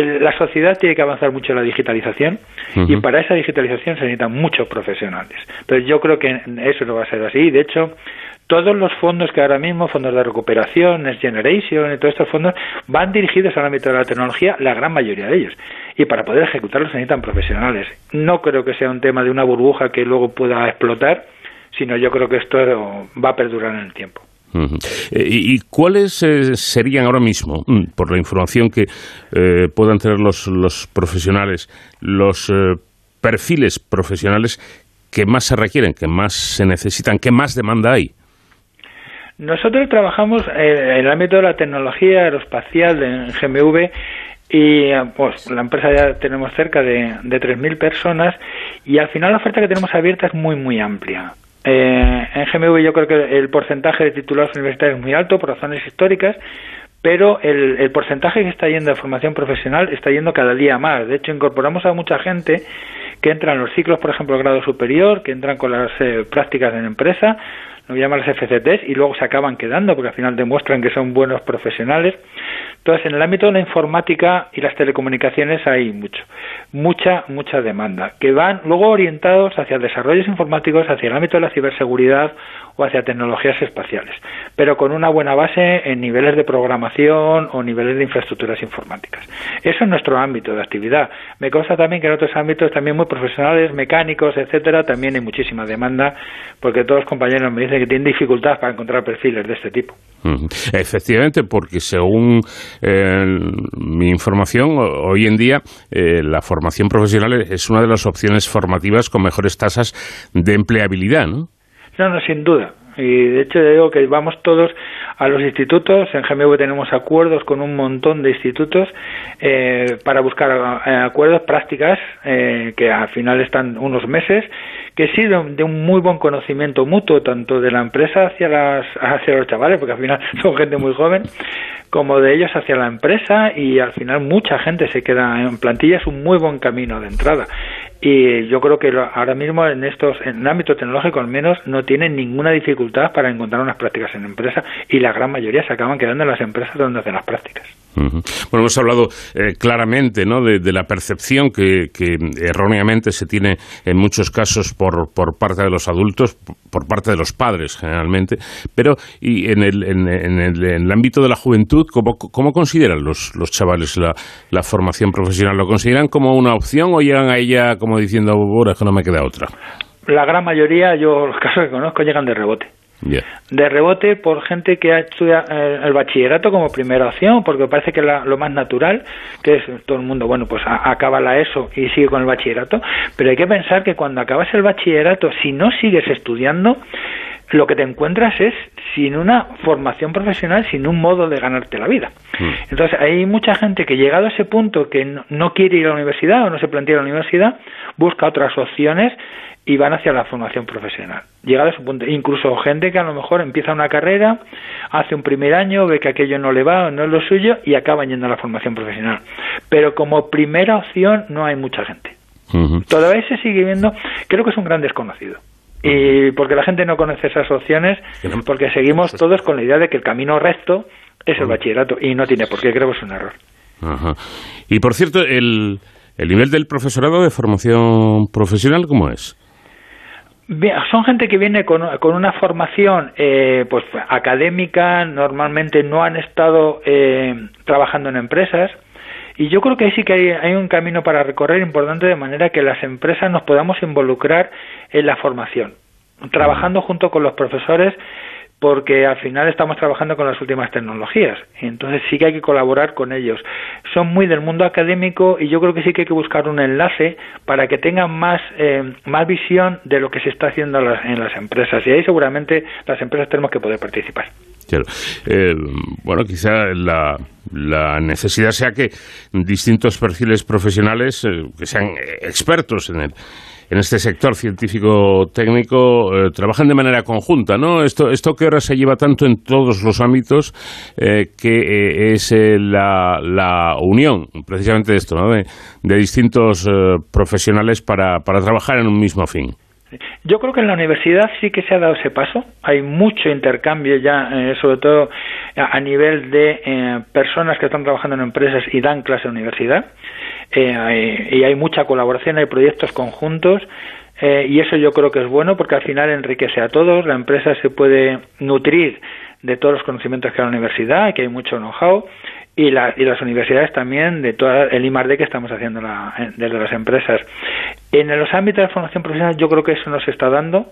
Speaker 14: la sociedad tiene que avanzar mucho en la digitalización y para esa digitalización se necesitan muchos profesionales. Entonces yo creo que eso no va a ser así. De hecho, Todos los fondos que ahora mismo, fondos de recuperación, Next Generation y todos estos fondos, van dirigidos al ámbito de la tecnología, la gran mayoría de ellos. Y para poder ejecutarlos necesitan profesionales. No creo que sea un tema de una burbuja que luego pueda explotar, sino yo creo que esto va a perdurar en el tiempo.
Speaker 1: Eh, ¿Y cuáles eh, serían ahora mismo, mm, por la información que eh, puedan tener los, los profesionales, los perfiles profesionales que más se requieren, que más se necesitan, que más demanda hay?
Speaker 14: Nosotros trabajamos en el ámbito de la tecnología aeroespacial en GMV y pues la empresa ya tenemos cerca de, de 3.000 personas y al final la oferta que tenemos abierta es muy muy amplia. Eh, en GMV yo creo que el porcentaje de titulados universitarios es muy alto por razones históricas, pero el, porcentaje que está yendo de formación profesional está yendo cada día más. De hecho, incorporamos a mucha gente que entra en los ciclos, por ejemplo, grado superior, que entran con las eh, prácticas en empresa, lo llaman las FCTs, y luego se acaban quedando porque al final demuestran que son buenos profesionales. Entonces, en el ámbito de la informática y las telecomunicaciones hay mucho, mucha, mucha demanda, que van luego orientados hacia desarrollos informáticos, hacia el ámbito de la ciberseguridad o hacia tecnologías espaciales, pero con una buena base en niveles de programación o niveles de infraestructuras informáticas. Eso es nuestro ámbito de actividad. Me consta también que en otros ámbitos también muy profesionales, mecánicos, etcétera, también hay muchísima demanda, porque todos los compañeros me dicen que tienen dificultad para encontrar perfiles de este tipo.
Speaker 1: Efectivamente, porque según eh, mi información, hoy en día eh, la formación profesional es una de las opciones formativas con mejores tasas de empleabilidad, ¿no?
Speaker 14: No, no, sin duda. Y de hecho digo que vamos todos a los institutos. En GMV tenemos acuerdos con un montón de institutos eh, para buscar acuerdos, prácticas, que al final están unos meses que sí de un muy buen conocimiento mutuo tanto de la empresa hacia las hacia los chavales porque al final son gente muy joven como de ellos hacia la empresa y al final mucha gente se queda en plantilla es un muy buen camino de entrada y yo creo que ahora mismo en estos en ámbito tecnológico al menos no tienen ninguna dificultad para encontrar unas prácticas en empresa y la gran mayoría se acaban quedando en las empresas donde hacen las prácticas.
Speaker 1: Bueno, hemos hablado eh, claramente ¿no? de, la percepción que, erróneamente se tiene en muchos casos por, por, parte de los adultos, por parte de los padres generalmente, pero y en, el, en, el, ámbito de la juventud, ¿cómo, cómo consideran los, los chavales la, la, formación profesional? ¿Lo consideran como una opción o llegan a ella como diciendo, ahora que no me queda otra?
Speaker 14: La gran mayoría, yo los casos que conozco, llegan de rebote. De rebote por gente que ha estudiado eh, el, bachillerato como primera opción, porque parece que es lo más natural, que es todo el mundo, bueno, pues acaba la ESO y sigue con el bachillerato, pero hay que pensar que cuando acabas el bachillerato, si no sigues estudiando, lo que te encuentras es sin una formación profesional, sin un modo de ganarte la vida. Mm. Entonces, hay mucha gente que llegado a ese punto que no, quiere ir a la universidad o no se plantea la universidad, busca otras opciones y van hacia la formación profesional. Llegado a ese punto, incluso gente que a lo mejor empieza una carrera, hace un primer año, ve que aquello no le va o no es lo suyo y acaban yendo a la formación profesional. Pero como primera opción no hay mucha gente. Todavía se sigue viendo, creo que es un gran desconocido. Y porque la gente no conoce esas opciones, porque seguimos todos con la idea de que el camino recto es el bachillerato y no tiene por qué, creo que es un error.
Speaker 1: Y por cierto, el, el nivel del profesorado de formación profesional, ¿cómo es?
Speaker 14: son gente que viene con, con una formación eh, pues académica, normalmente no han estado eh, trabajando en empresas y yo creo que ahí sí que hay, hay un camino para recorrer importante de manera que las empresas nos podamos involucrar en la formación, trabajando junto con los profesores porque al final estamos trabajando con las últimas tecnologías entonces sí que hay que colaborar con ellos. Son muy del mundo académico y yo creo que sí que hay que buscar un enlace para que tengan más, eh, más visión de lo que se está haciendo en las empresas y ahí seguramente las empresas tenemos que poder participar.
Speaker 1: Eh, bueno, quizá la, la, necesidad sea que distintos perfiles profesionales eh, que sean expertos en el en este sector científico-técnico eh, trabajan de manera conjunta, ¿no? Esto, esto que ahora se lleva tanto en todos los ámbitos, eh, que eh, es la, la, unión, precisamente de esto, ¿no? De, distintos profesionales para, para trabajar en un mismo fin.
Speaker 14: Yo creo que en la universidad sí que se ha dado ese paso. Hay mucho intercambio ya, sobre todo a, nivel de personas que están trabajando en empresas y dan clase en universidad. Eh, y hay mucha colaboración, hay proyectos conjuntos. Eh, y eso yo creo que es bueno porque al final enriquece a todos, la empresa se puede nutrir de todos los conocimientos que hay en la universidad, que hay mucho know-how, y, la, y las universidades también de todo el I+D que estamos haciendo la, desde las empresas. En los ámbitos de formación profesional yo creo que eso nos está dando,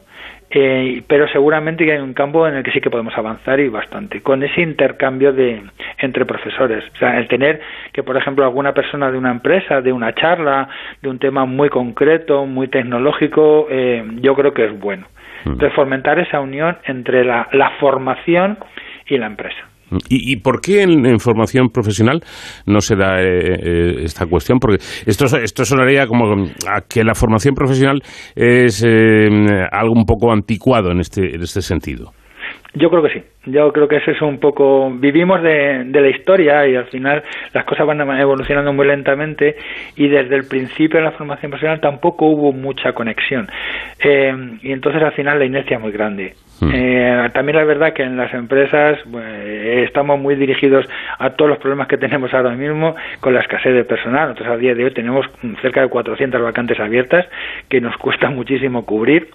Speaker 14: eh, pero seguramente hay un campo en el que sí que podemos avanzar y bastante, con ese intercambio de entre profesores. O sea, el tener que, por ejemplo, alguna persona de una empresa, de una charla, de un tema muy concreto, muy tecnológico, eh, yo creo que es bueno. Mm. Entonces, fomentar esa unión entre la, la formación y la empresa.
Speaker 1: ¿Y, por qué en, formación profesional no se da eh, eh, esta cuestión? Porque esto, esto sonaría como a que la formación profesional es eh, algo un poco anticuado en este, en este sentido.
Speaker 14: Yo creo que sí. Yo creo que eso es un poco. Vivimos de, de, la historia y al final las cosas van evolucionando muy lentamente y desde el principio de la formación profesional tampoco hubo mucha conexión. Eh, y entonces al final la inercia es muy grande. Hmm. Eh, también es verdad que en las empresas estamos muy dirigidos a todos los problemas que tenemos ahora mismo con la escasez de personal. Nosotros a día de hoy tenemos cerca de 400 vacantes abiertas que nos cuesta muchísimo cubrir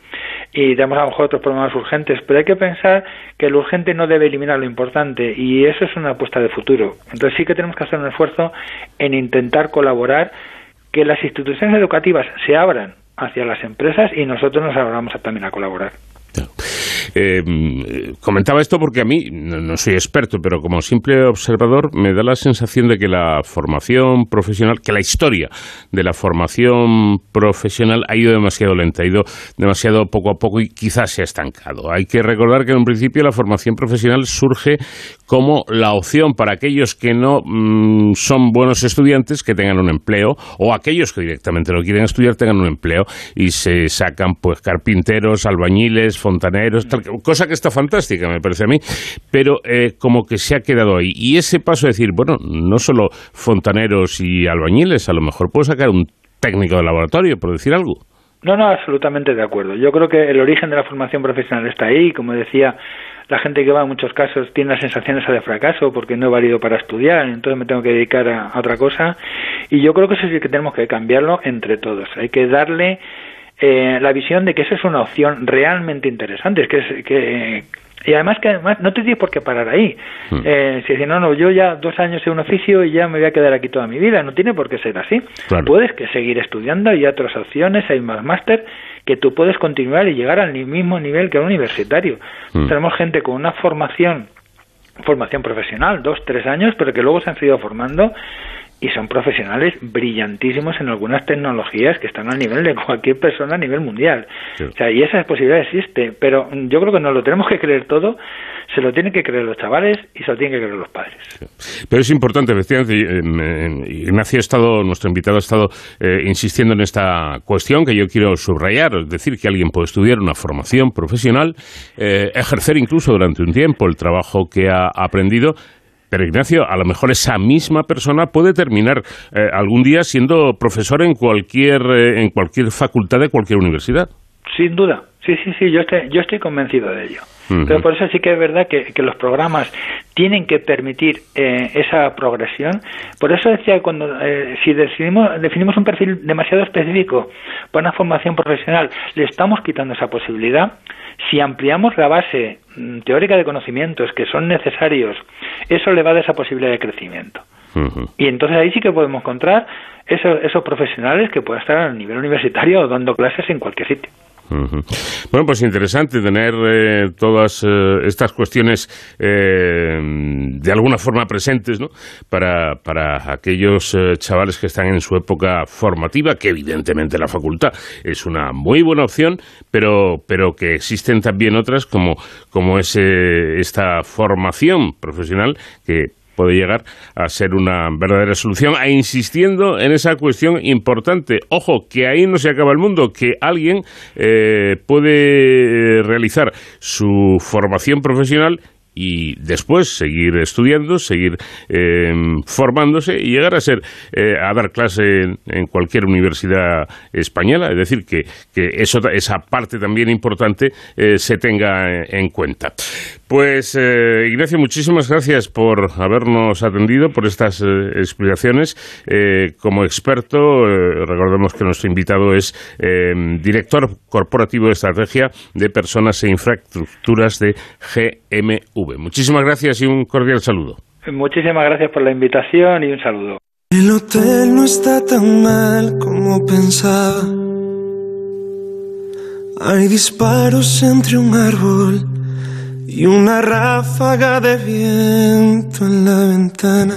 Speaker 14: y tenemos a lo mejor otros problemas urgentes, pero hay que pensar que lo urgente no debe eliminar lo importante y eso es una apuesta de futuro. Entonces sí que tenemos que hacer un esfuerzo en intentar colaborar que las instituciones educativas se abran hacia las empresas y nosotros nos abramos también a colaborar.
Speaker 1: Eh, comentaba esto porque a mí, no, soy experto, pero como simple observador me da la sensación de que la formación profesional, que la historia de la formación profesional ha ido demasiado lenta, ha ido demasiado poco a poco y quizás se ha estancado. Hay que recordar que en un principio la formación profesional surge como la opción para aquellos que no mm, son buenos estudiantes que tengan un empleo o aquellos que directamente lo quieren estudiar tengan un empleo y se sacan pues carpinteros, albañiles, fontaneros, cosa que está fantástica me parece a mí, pero eh, como que se ha quedado ahí. Y ese paso de decir, bueno, no solo fontaneros y albañiles, a lo mejor puedo sacar un técnico de laboratorio, por decir algo.
Speaker 14: No, no, absolutamente de acuerdo. Yo creo que el origen de la formación profesional está ahí, como decía la gente que va en muchos casos tiene la sensación esa de fracaso porque no he valido para estudiar, entonces me tengo que dedicar a, otra cosa. Y yo creo que eso sí que tenemos que cambiarlo entre todos. Hay que darle eh, la visión de que eso es una opción realmente interesante, es que, que y además que además no te tienes por qué parar ahí. Hmm. Eh, si dices, no, no, yo ya dos años en un oficio y ya me voy a quedar aquí toda mi vida, no tiene por qué ser así. Puedes que seguir estudiando, hay otras opciones, hay más máster que tú puedes continuar y llegar al mismo nivel que un universitario. Mm. Tenemos gente con una formación formación profesional, dos, tres años, pero que luego se han seguido formando y son profesionales brillantísimos en algunas tecnologías que están al nivel de cualquier persona a nivel mundial. O sea, y esa posibilidad existe, pero yo creo que nos lo tenemos que creer todo, se lo tienen que creer los chavales y se lo tienen que creer los padres.
Speaker 1: Pero es importante, efectivamente, Ignacio ha estado, nuestro invitado ha estado eh, insistiendo en esta cuestión que yo quiero subrayar, es decir, que alguien puede estudiar una formación profesional, eh, ejercer incluso durante un tiempo el trabajo que ha aprendido, pero Ignacio, a lo mejor esa misma persona puede terminar eh, algún día siendo profesor en cualquier, eh, en cualquier facultad de cualquier universidad.
Speaker 14: Sin duda, sí, sí, sí, yo estoy, yo estoy convencido de ello. Pero por eso sí que es verdad que, los programas tienen que permitir eh, esa progresión. Por eso decía, cuando si decidimos, definimos un perfil demasiado específico para una formación profesional, le estamos quitando esa posibilidad. Si ampliamos la base mm, teórica de conocimientos que son necesarios, eso le va a dar esa posibilidad de crecimiento. Y entonces ahí sí que podemos encontrar esos, esos profesionales que puedan estar a nivel universitario o dando clases en cualquier sitio.
Speaker 1: Bueno, pues interesante tener eh, todas eh, estas cuestiones eh, de alguna forma presentes ¿no? para, para aquellos chavales que están en su época formativa, que evidentemente la facultad es una muy buena opción, pero, pero que existen también otras como, como es esta formación profesional que puede llegar a ser una verdadera solución, e insistiendo en esa cuestión importante. Ojo, que ahí no se acaba el mundo, que alguien eh, puede realizar su formación profesional y después seguir estudiando, seguir em, formándose y llegar a ser eh, a dar clase en, cualquier universidad española, es decir, que, que eso, esa parte también importante eh, se tenga en cuenta. Pues eh, Ignacio, muchísimas gracias por habernos atendido, por estas eh, explicaciones. Eh, como experto, eh, recordemos que nuestro invitado es eh, director corporativo de estrategia de personas e infraestructuras de GMV. Muchísimas gracias y un cordial saludo.
Speaker 14: Muchísimas gracias por la invitación y un saludo.
Speaker 15: El hotel no está tan mal como pensaba. Hay disparos entre un árbol y una ráfaga de viento en la ventana.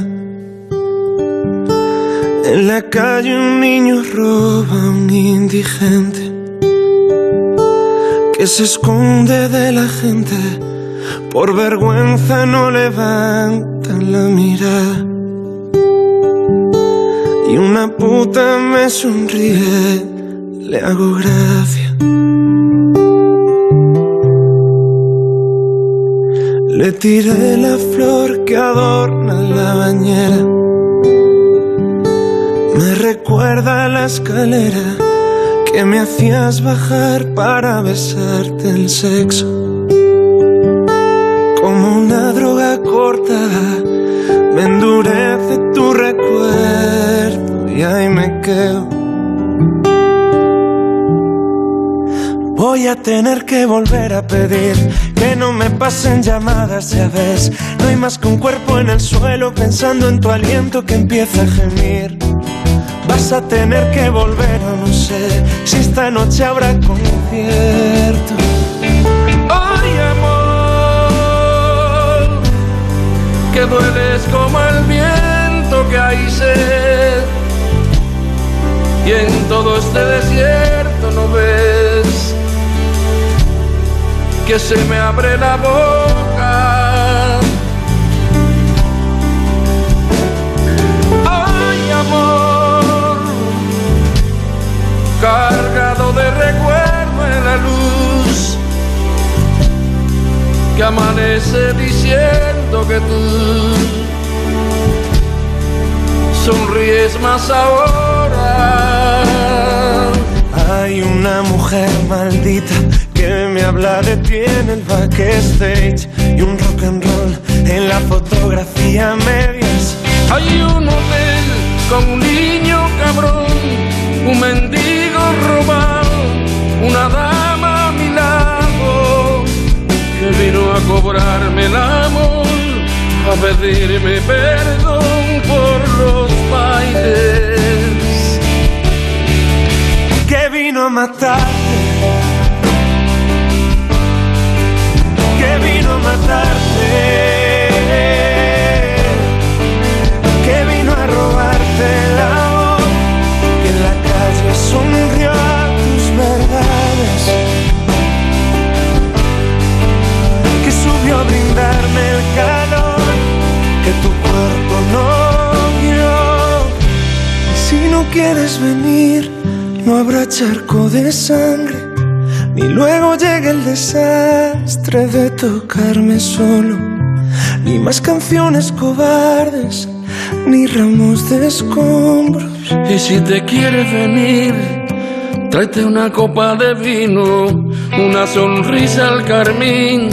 Speaker 15: En la calle un niño roba a un indigente que se esconde de la gente. Por vergüenza no levantan la mirada. Y una puta me sonríe, le hago gracia. Le tiré la flor que adorna la bañera. Me recuerda la escalera que me hacías bajar para besarte el sexo. Como una droga cortada, me endurece tu recuerdo y ahí me quedo. Voy a tener que volver a pedir que no me pasen llamadas, ya ves. No hay más que un cuerpo en el suelo pensando en tu aliento que empieza a gemir. Vas a tener que volver o no sé si esta noche habrá concierto.
Speaker 2: Ay, amor, que dueles como el viento que hay sed. Y en todo este desierto no ves que se me abre la boca. Ay, amor, cargado de recuerdo en la luz, que amanece diciendo que tú sonríes más ahora.
Speaker 15: Hay una mujer maldita que me habla de ti en el backstage y un rock and roll en la fotografía medias.
Speaker 2: Hay un hotel con un niño cabrón, un mendigo robado, una dama a mi lado que vino a cobrarme el amor, a pedirme perdón por los bailes.
Speaker 15: que vino a matarte, que vino a matarte, que vino a robarte la voz, que en la calle sonrió a tus verdades, que subió a brindarme el calor que tu cuerpo no vio. Y si no quieres venir, no habrá charco de sangre, ni luego llega el desastre de tocarme solo, ni más canciones cobardes, ni ramos de escombros.
Speaker 2: Y si te quieres venir, tráete una copa de vino, una sonrisa al carmín,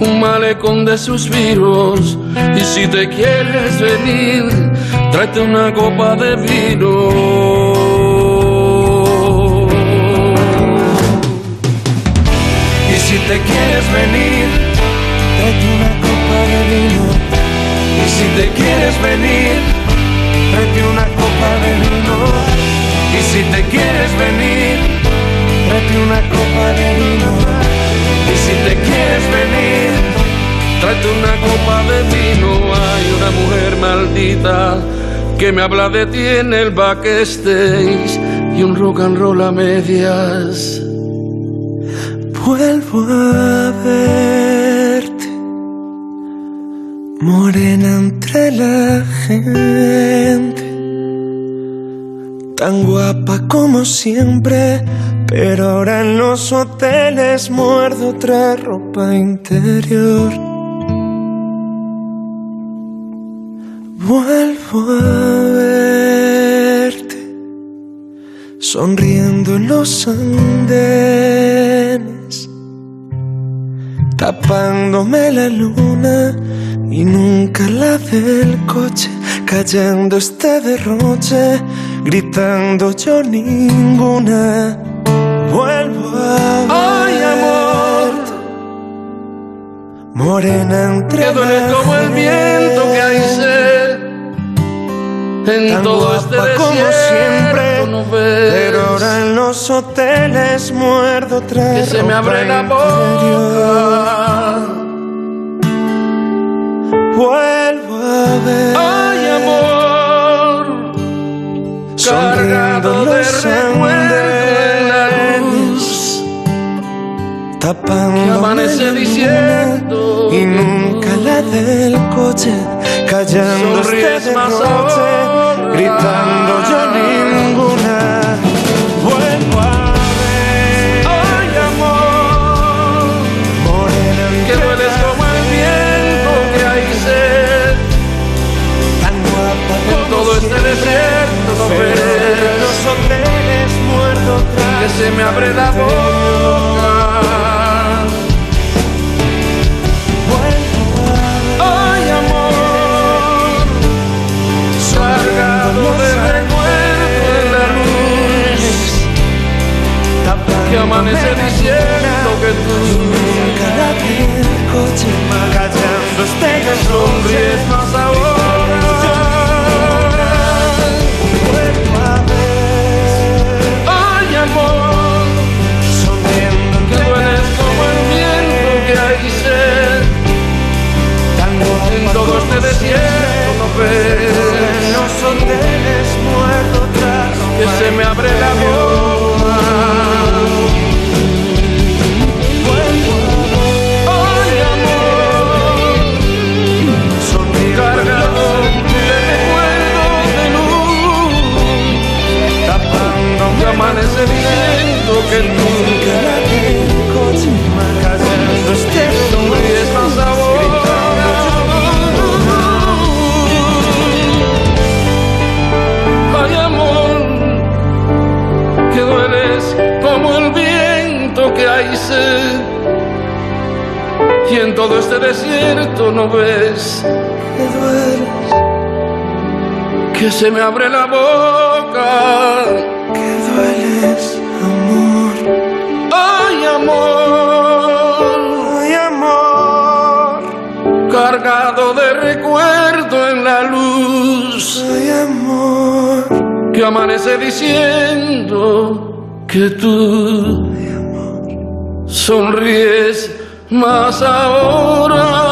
Speaker 2: un malecón de suspiros. Y si te quieres venir, tráete una copa de vino.
Speaker 15: Te quieres venir, tráete una copa de vino. Y si te quieres venir, tráete una copa de vino. Y si te quieres venir, tráete una copa de vino.
Speaker 2: Y si te quieres venir, tráete una copa de vino. Hay una mujer maldita que me habla de ti en el backstage y un rock and roll a medias.
Speaker 15: Vuelvo a verte, morena entre la gente, tan guapa como siempre, pero ahora en los hoteles muerdo otra ropa interior. Vuelvo a verte, sonriendo en los andenes tapándome la luna y nunca la del coche, cayendo este derroche, gritando yo ninguna. Vuelvo a.
Speaker 2: Ay, amor,
Speaker 15: Morena entre
Speaker 2: que duele como el viento que hay en todo este
Speaker 15: guapa como
Speaker 2: desierto,
Speaker 15: siempre,
Speaker 2: ¿no ves?
Speaker 15: Pero ahora en los hoteles muerdo otra
Speaker 2: que se me abre la boca.
Speaker 15: Vuelvo a ver.
Speaker 2: Ay, amor, cargado de
Speaker 15: los
Speaker 2: recuerdo en la luz
Speaker 15: tapando
Speaker 2: que amanece diciendo
Speaker 15: y nunca la del coche callando este derroche
Speaker 2: ahora.
Speaker 15: gritando
Speaker 2: que se me abre la boca. Ay, amor, cargado de recuerdo en la luz que amanece diciendo que tú
Speaker 15: callando este
Speaker 2: sonríes más ahora. Se me abre la boca. Ay, amor, cargado de recuerdos de luz, que amanece diciendo que tú Y en todo este desierto no ves
Speaker 15: que dueles
Speaker 2: que se me abre la boca.
Speaker 15: que dueles amor.
Speaker 2: Ay, amor,
Speaker 15: ay amor.
Speaker 2: Cargado de recuerdo en la luz.
Speaker 15: Ay amor.
Speaker 2: Que amanece diciendo que tú sonríes más ahora.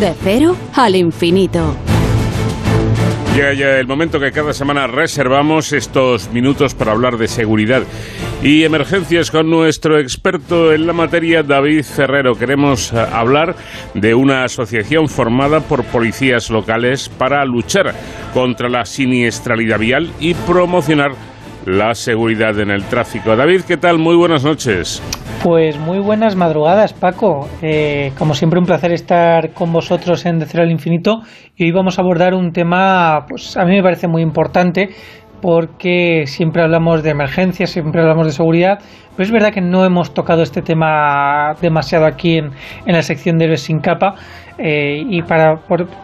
Speaker 3: De cero al infinito.
Speaker 1: Llega ya el momento que cada semana reservamos estos minutos para hablar de seguridad y emergencias con nuestro experto en la materia, David Ferrero. Queremos eh, hablar de una asociación formada por policías locales para luchar contra la siniestralidad vial y promocionar la seguridad en el tráfico. David, ¿qué tal? Muy buenas noches.
Speaker 16: Pues muy buenas madrugadas, Paco. Eh, como siempre, un placer estar con vosotros en De al Infinito. Y hoy vamos a abordar un tema, pues a mí me parece muy importante, porque siempre hablamos de emergencias, siempre hablamos de seguridad, pero es verdad que no hemos tocado este tema demasiado aquí en, la sección de Héroes sin capa. eh, y para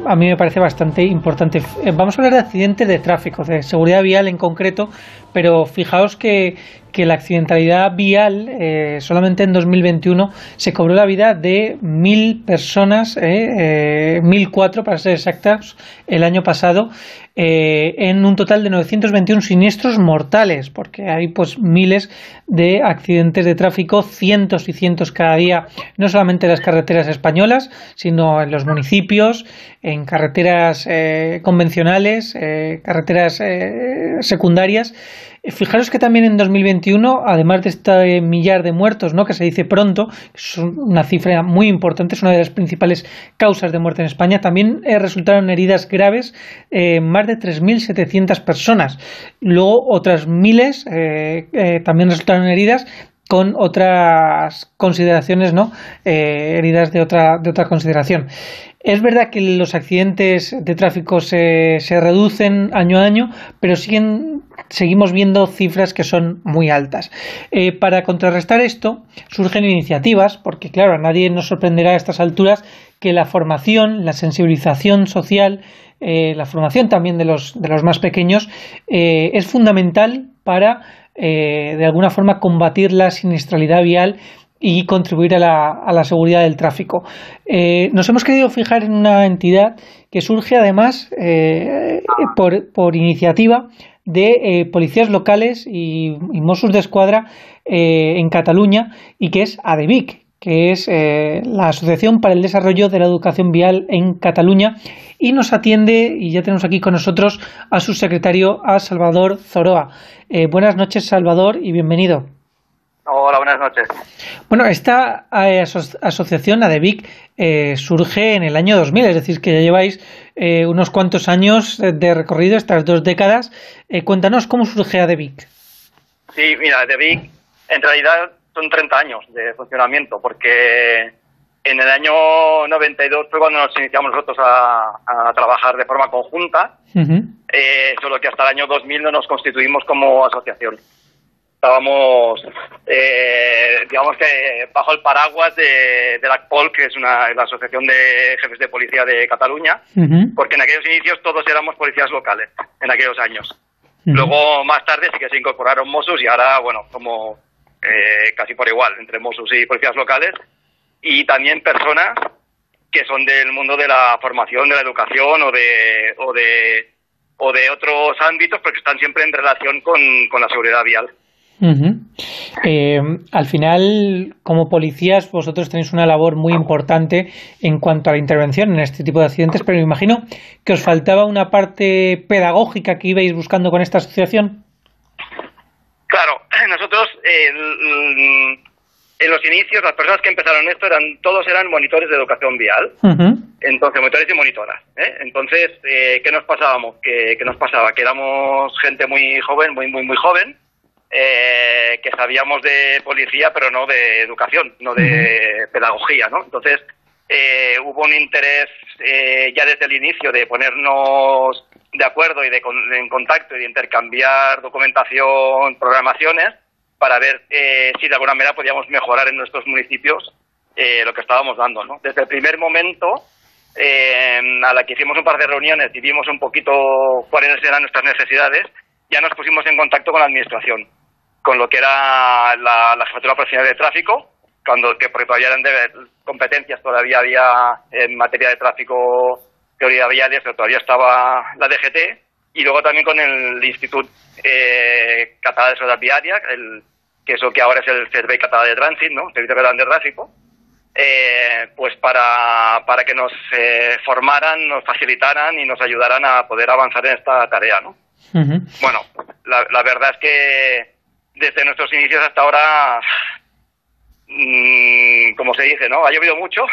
Speaker 16: a mí me parece bastante importante. Eh, vamos a hablar de accidentes de tráfico, de seguridad vial en concreto, pero fijaos que, que la accidentalidad vial eh, solamente en 2021 se cobró la vida de mil personas, eh, eh, 1004 para ser exactos, el año pasado, eh, en un total de 921 siniestros mortales, porque hay pues miles de accidentes de tráfico, cientos y cientos cada día, no solamente en las carreteras españolas, sino en los municipios, en carreteras eh, convencionales, eh, carreteras secundarias. Fijaros que también en 2021, además de este millar de muertos, ¿no? que se dice pronto, es una cifra muy importante, es una de las principales causas de muerte en España, también resultaron heridas graves de 3.700 personas. Luego otras miles eh, eh, también resultaron heridas con otras consideraciones, ¿no? Eh, heridas de otra, de otra consideración. Es verdad que los accidentes de tráfico se, se reducen año a año, pero siguen, seguimos viendo cifras que son muy altas. Para contrarrestar esto, surgen iniciativas, porque claro, a nadie nos sorprenderá a estas alturas que la formación, la sensibilización social, eh, la formación también de los, de los más pequeños, eh, es fundamental para, de alguna forma, combatir la siniestralidad vial y contribuir a la, a la seguridad del tráfico. Eh, nos hemos querido fijar en una entidad que surge además eh, por, por, iniciativa de eh, policías locales y, y Mossos de Escuadra en Cataluña y que es ADEVIC, que es la Asociación para el Desarrollo de la Educación Vial en Cataluña y nos atiende, y ya tenemos aquí con nosotros a su secretario, a Salvador Zoroa. buenas noches, Salvador, y bienvenido.
Speaker 17: Hola, buenas noches.
Speaker 16: Bueno, esta eh, asociación, ADEVIC, eh, surge en el año 2000, es decir, que ya lleváis eh, unos cuantos años de recorrido, estas dos décadas. Eh, cuéntanos cómo surge ADEVIC.
Speaker 17: Sí, mira, ADEVIC en realidad son 30 años de funcionamiento, porque en el año 92 fue cuando nos iniciamos nosotros a, a trabajar de forma conjunta, solo que hasta el año 2000 no nos constituimos como asociación. Estábamos, eh, digamos que bajo el paraguas de, de la ACPOL, que es una, la Asociación de Jefes de Policía de Cataluña, porque en aquellos inicios todos éramos policías locales, en aquellos años. Luego, más tarde, sí que se incorporaron Mossos y ahora, bueno, como eh, casi por igual, entre Mossos y policías locales, y también personas que son del mundo de la formación, de la educación o de, o de, o de otros ámbitos, porque están siempre en relación con, con la seguridad vial.
Speaker 16: Eh, al final, como policías, vosotros tenéis una labor muy importante en cuanto a la intervención en este tipo de accidentes, pero me imagino que os faltaba una parte pedagógica que ibais buscando con esta asociación.
Speaker 17: Claro, nosotros en los inicios, las personas que empezaron esto eran todos eran monitores de educación vial, entonces monitores y monitoras. ¿eh? Entonces, eh, ¿qué nos pasábamos? ¿Qué, ¿Qué nos pasaba? Que éramos gente muy joven, muy muy muy joven eh, que sabíamos de policía, pero no de educación, no de pedagogía, ¿no? Entonces, eh, hubo un interés eh, ya desde el inicio de ponernos de acuerdo y de en contacto y de intercambiar documentación, programaciones, para ver eh, si de alguna manera podíamos mejorar en nuestros municipios eh, lo que estábamos dando, ¿no? Desde el primer momento, eh, a la que hicimos un par de reuniones y vimos un poquito cuáles eran nuestras necesidades, ya nos pusimos en contacto con la administración con lo que era la, la jefatura profesional de tráfico, cuando que porque todavía eran competencias, todavía había en materia de tráfico teoría pero todavía estaba la DGT, y luego también con el Instituto eh, Català de Seguridad Viaria, el, que es lo que ahora es el Servei Català de Tránsito, ¿no? Servicio Catalán de Tráfico, eh, pues para, para que nos eh, formaran, nos facilitaran y nos ayudaran a poder avanzar en esta tarea, ¿no? Bueno, la, la verdad es que desde nuestros inicios hasta ahora, mmm, como se dice, ¿no? Ha llovido mucho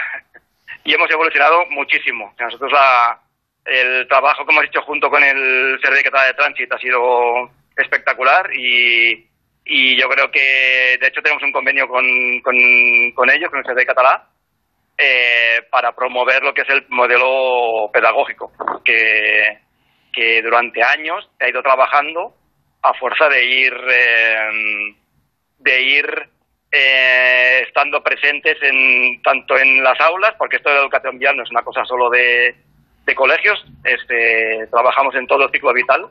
Speaker 17: y hemos evolucionado muchísimo. Nosotros la, el trabajo que hemos hecho junto con el Servicio de Tránsito ha sido espectacular y, yo creo que de hecho tenemos un convenio con, ellos, con el Servicio Català, eh, para promover lo que es el modelo pedagógico, que, que durante años se ha ido trabajando a fuerza de ir eh, de ir eh, estando presentes en tanto en las aulas porque esto de la educación vial no es una cosa solo de, de colegios este trabajamos en todo el ciclo vital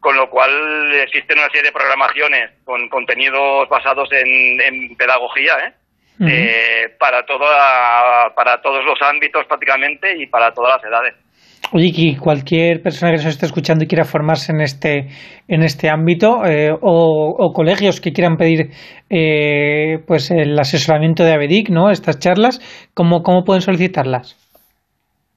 Speaker 17: con lo cual existen una serie de programaciones con contenidos basados en, en pedagogía ¿eh? Uh -huh. eh, para toda para todos los ámbitos prácticamente y para todas las edades
Speaker 16: Oye, y cualquier persona que nos esté escuchando y quiera formarse en este, en este ámbito, eh, o, o, colegios que quieran pedir eh, pues el asesoramiento de ABEDIC, ¿no? Estas charlas, ¿cómo, cómo pueden solicitarlas?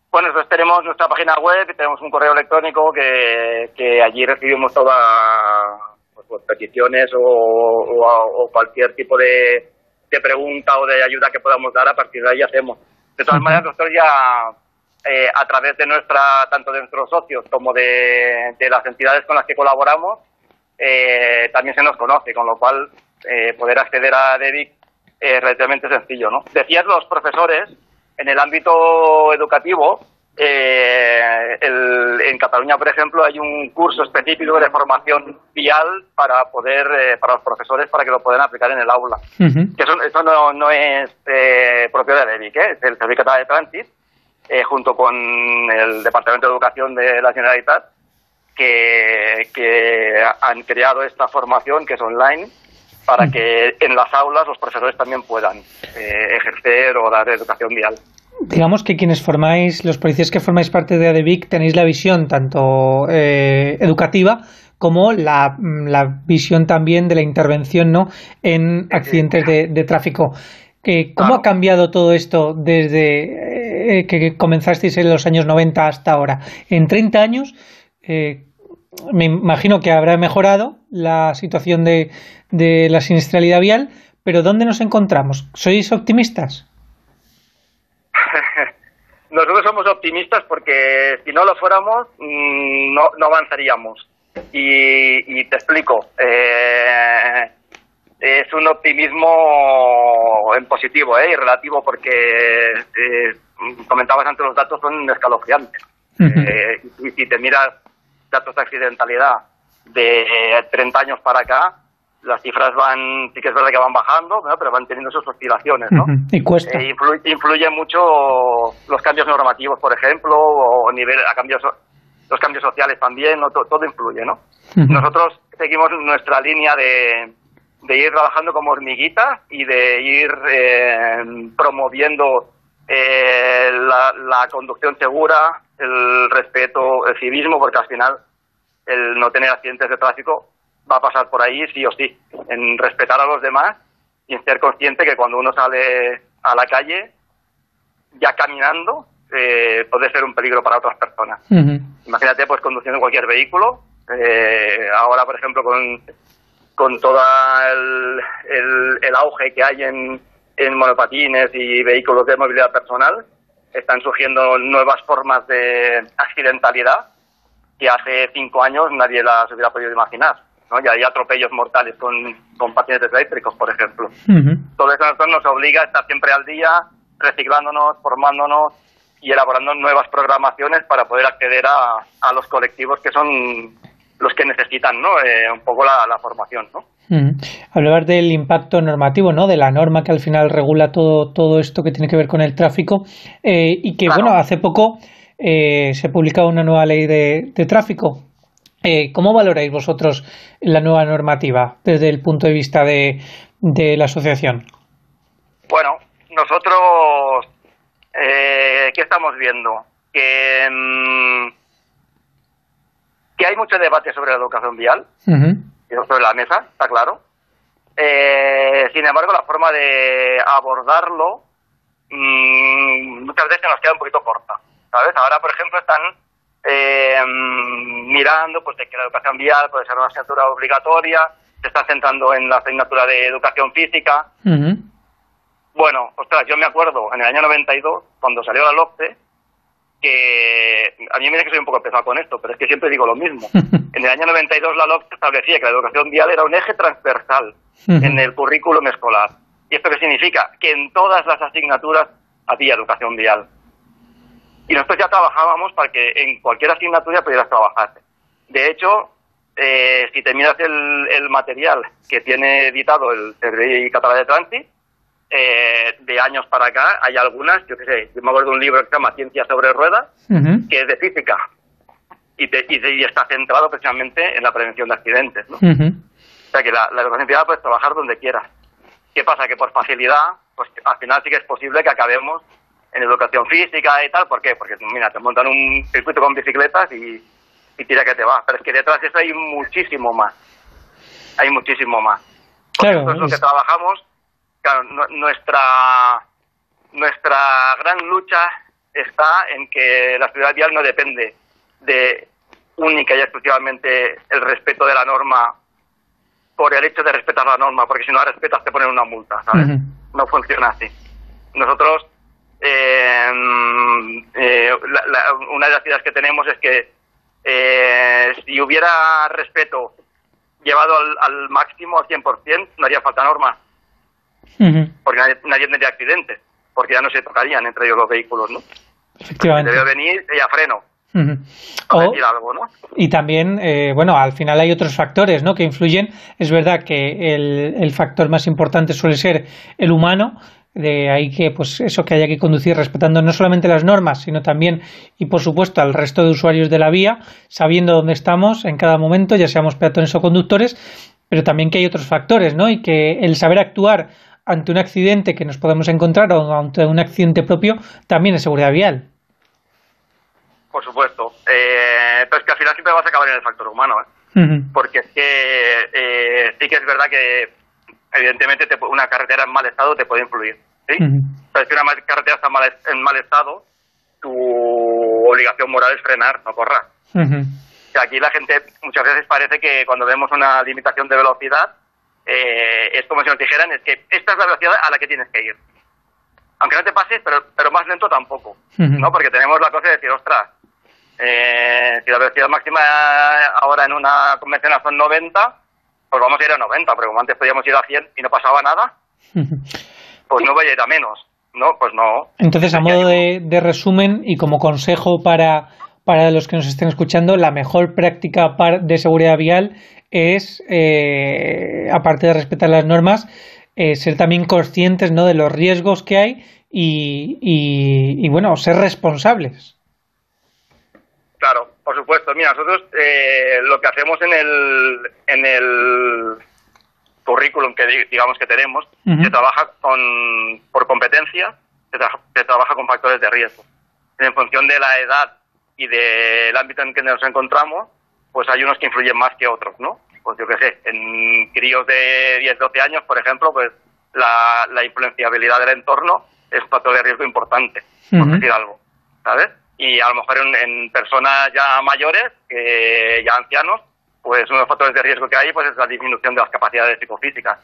Speaker 17: Bueno, nosotros tenemos nuestra página web tenemos un correo electrónico que, que allí recibimos todas pues, pues, peticiones o, o, o, cualquier tipo de, de pregunta o de ayuda que podamos dar, a partir de ahí hacemos. De todas uh -huh. maneras, nosotros ya eh, a través de nuestra, tanto de nuestros socios como de, de las entidades con las que colaboramos, eh, también se nos conoce, con lo cual eh, poder acceder a DEVIC es relativamente sencillo, ¿no? Decías los profesores, en el ámbito educativo, eh, en Cataluña, por ejemplo, hay un curso específico de formación vial para poder, eh, para los profesores, para que lo puedan aplicar en el aula. Que eso, no, no es eh, propio de DEVIC, es el Servicio de Transit, junto con el Departamento de Educación de la Generalitat, que, que han creado esta formación que es online para que en las aulas los profesores también puedan ejercer o dar educación vial
Speaker 16: digamos que quienes formáis, los policías que formáis parte de ADEVIC, tenéis la visión tanto eh, educativa como la, visión también de la intervención ¿no? en accidentes de, tráfico. Eh, ¿Cómo ha cambiado todo esto desde eh, que comenzasteis en los años 90 hasta ahora? En 30 años, me imagino que habrá mejorado la situación de, de la siniestralidad vial, pero ¿dónde nos encontramos? ¿Sois optimistas?
Speaker 17: nosotros somos optimistas porque si no lo fuéramos mm, no, no avanzaríamos. Y, te explico. Eh, es un optimismo en positivo ¿eh? y relativo porque eh, comentabas antes los datos son escalofriantes. Eh, y si te miras datos de accidentalidad de 30 años para acá, las cifras van, sí que es verdad que van bajando, pero van teniendo sus oscilaciones, ¿no?
Speaker 16: Y cuesta.
Speaker 17: Eh, influye, mucho los cambios normativos, por ejemplo, o nivel, a cambios, los cambios sociales también, ¿no? todo, influye, ¿no? Nosotros seguimos nuestra línea de, de ir trabajando como hormiguitas y de ir eh, promoviendo eh, la, la conducción segura, el respeto, el civismo, porque al final el no tener accidentes de tráfico va a pasar por ahí sí o sí, en respetar a los demás y en ser consciente que cuando uno sale a la calle, ya caminando, eh, puede ser un peligro para otras personas. Imagínate, pues, conduciendo cualquier vehículo. Eh, ahora, por ejemplo, con, con todo el, el, auge que hay en, en monopatines y vehículos de movilidad personal, están surgiendo nuevas formas de accidentalidad que hace cinco años nadie las hubiera podido imaginar. ¿no? Y hay atropellos mortales con, con patinetes eléctricos, por ejemplo. Todo eso nos obliga a estar siempre al día, reciclándonos, formándonos y elaborando nuevas programaciones para poder acceder a, a los colectivos que son los que necesitan ¿no? Eh, un poco la, la formación. ¿no?
Speaker 16: Hablar del impacto normativo, ¿no? De la norma que al final regula todo, todo esto que tiene que ver con el tráfico eh, y que, bueno, hace poco eh, se publicado una nueva ley de, de tráfico eh, ¿Cómo valoráis vosotros la nueva normativa desde el punto de vista de, la asociación?
Speaker 17: Bueno, nosotros, eh, ¿qué estamos viendo? Que, mm, que hay mucho debate sobre la educación vial, sobre la mesa, está claro. Eh, sin embargo, la forma de abordarlo mm, muchas veces nos queda un poquito corta. ¿Sabes? Ahora, por ejemplo, están eh, mirando pues de que la educación vial puede ser una asignatura obligatoria, se está centrando en la asignatura de educación física. Bueno, ostras, yo me acuerdo en el año 92, cuando salió la LOCTE, que a mí me dice que soy un poco pesado con esto, pero es que siempre digo lo mismo. en el año 92 la LOCTE establecía que la educación vial era un eje transversal en el currículum escolar. ¿Y esto qué significa? Que en todas las asignaturas había educación vial. Y nosotros ya trabajábamos para que en cualquier asignatura pudieras trabajar. De hecho, eh, si te miras el, material que tiene editado el Servicio Catalán de Tránsito, eh, de años para acá, hay algunas, yo qué sé, yo me acuerdo de un libro que se llama Ciencia sobre Ruedas, que es de física, y, y, está centrado precisamente en la prevención de accidentes. ¿no? O sea que la, la educación puedes trabajar donde quieras. ¿Qué pasa? Que por facilidad, pues al final sí que es posible que acabemos en educación física y tal. ¿Por qué? Porque, mira, te montan un circuito con bicicletas y, tira que te va. Pero es que detrás de eso hay muchísimo más. Hay muchísimo más. claro. Eso es lo que trabajamos. Claro, nuestra, nuestra gran lucha está en que la seguridad vial no depende de única y exclusivamente el respeto de la norma por el hecho de respetar la norma, porque si no la respetas te ponen una multa, ¿sabes? No funciona así. Nosotros eh, eh, una de las ideas que tenemos es que eh, si hubiera respeto llevado al, máximo, al 100%, no haría falta norma. Porque nadie, tendría accidentes, porque ya no se tocarían entre ellos los vehículos, ¿no?
Speaker 16: Efectivamente.
Speaker 17: Debe venir y a freno. algo, ¿no?
Speaker 16: Y también, eh, bueno, al final hay otros factores ¿no? que influyen. Es verdad que el, el factor más importante suele ser el humano, de ahí que pues eso que haya que conducir respetando no solamente las normas sino también y por supuesto al resto de usuarios de la vía sabiendo dónde estamos en cada momento ya seamos peatones o conductores pero también que hay otros factores no y que el saber actuar ante un accidente que nos podemos encontrar o ante un accidente propio también es seguridad vial
Speaker 17: por supuesto eh, pero es que al final siempre vas a acabar en el factor humano ¿eh? porque es que eh, sí que es verdad que evidentemente una carretera en mal estado te puede influir. ¿sí? Pero si una carretera está en mal estado, tu obligación moral es frenar, no correr. aquí la gente muchas veces parece que cuando vemos una limitación de velocidad, eh, es como si nos dijeran, es que esta es la velocidad a la que tienes que ir. Aunque no te pases, pero, pero más lento tampoco, ¿no? Porque tenemos la cosa de decir, ostras, eh, si la velocidad máxima ahora en una convencional son 90, pues vamos a ir a 90, pero como antes podíamos ir a 100 y no pasaba nada, pues no voy a ir a menos. No, pues no.
Speaker 16: Entonces, a modo de, resumen y como consejo para, para los que nos estén escuchando, la mejor práctica de seguridad vial es, eh, aparte de respetar las normas, eh, ser también conscientes ¿no? de los riesgos que hay y, y, y bueno, ser responsables.
Speaker 17: Claro, por supuesto. Mira, nosotros eh, lo que hacemos en el, en el currículum que digamos que tenemos, se trabaja con, por competencia, se, trabaja con factores de riesgo. En función de la edad y del ámbito en que nos encontramos, pues hay unos que influyen más que otros, ¿no? Pues yo qué sé, en críos de 10, 12 años, por ejemplo, pues la, la influenciabilidad del entorno es un factor de riesgo importante, por decir algo, ¿sabes? y a lo mejor en, personas ya mayores, ya ancianos, pues uno de los factores de riesgo que hay pues es la disminución de las capacidades psicofísicas,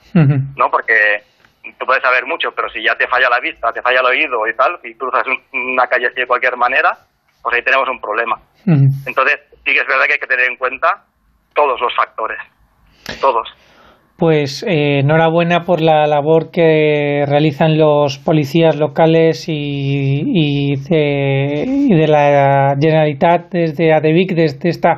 Speaker 17: ¿no? Porque tú puedes saber mucho, pero si ya te falla la vista, te falla el oído y tal, y cruzas una calle así de cualquier manera, pues ahí tenemos un problema. Entonces, sí que es verdad que hay que tener en cuenta todos los factores, todos.
Speaker 16: Pues eh, enhorabuena por la labor que realizan los policías locales y, de, la Generalitat desde ADEVIC, desde esta...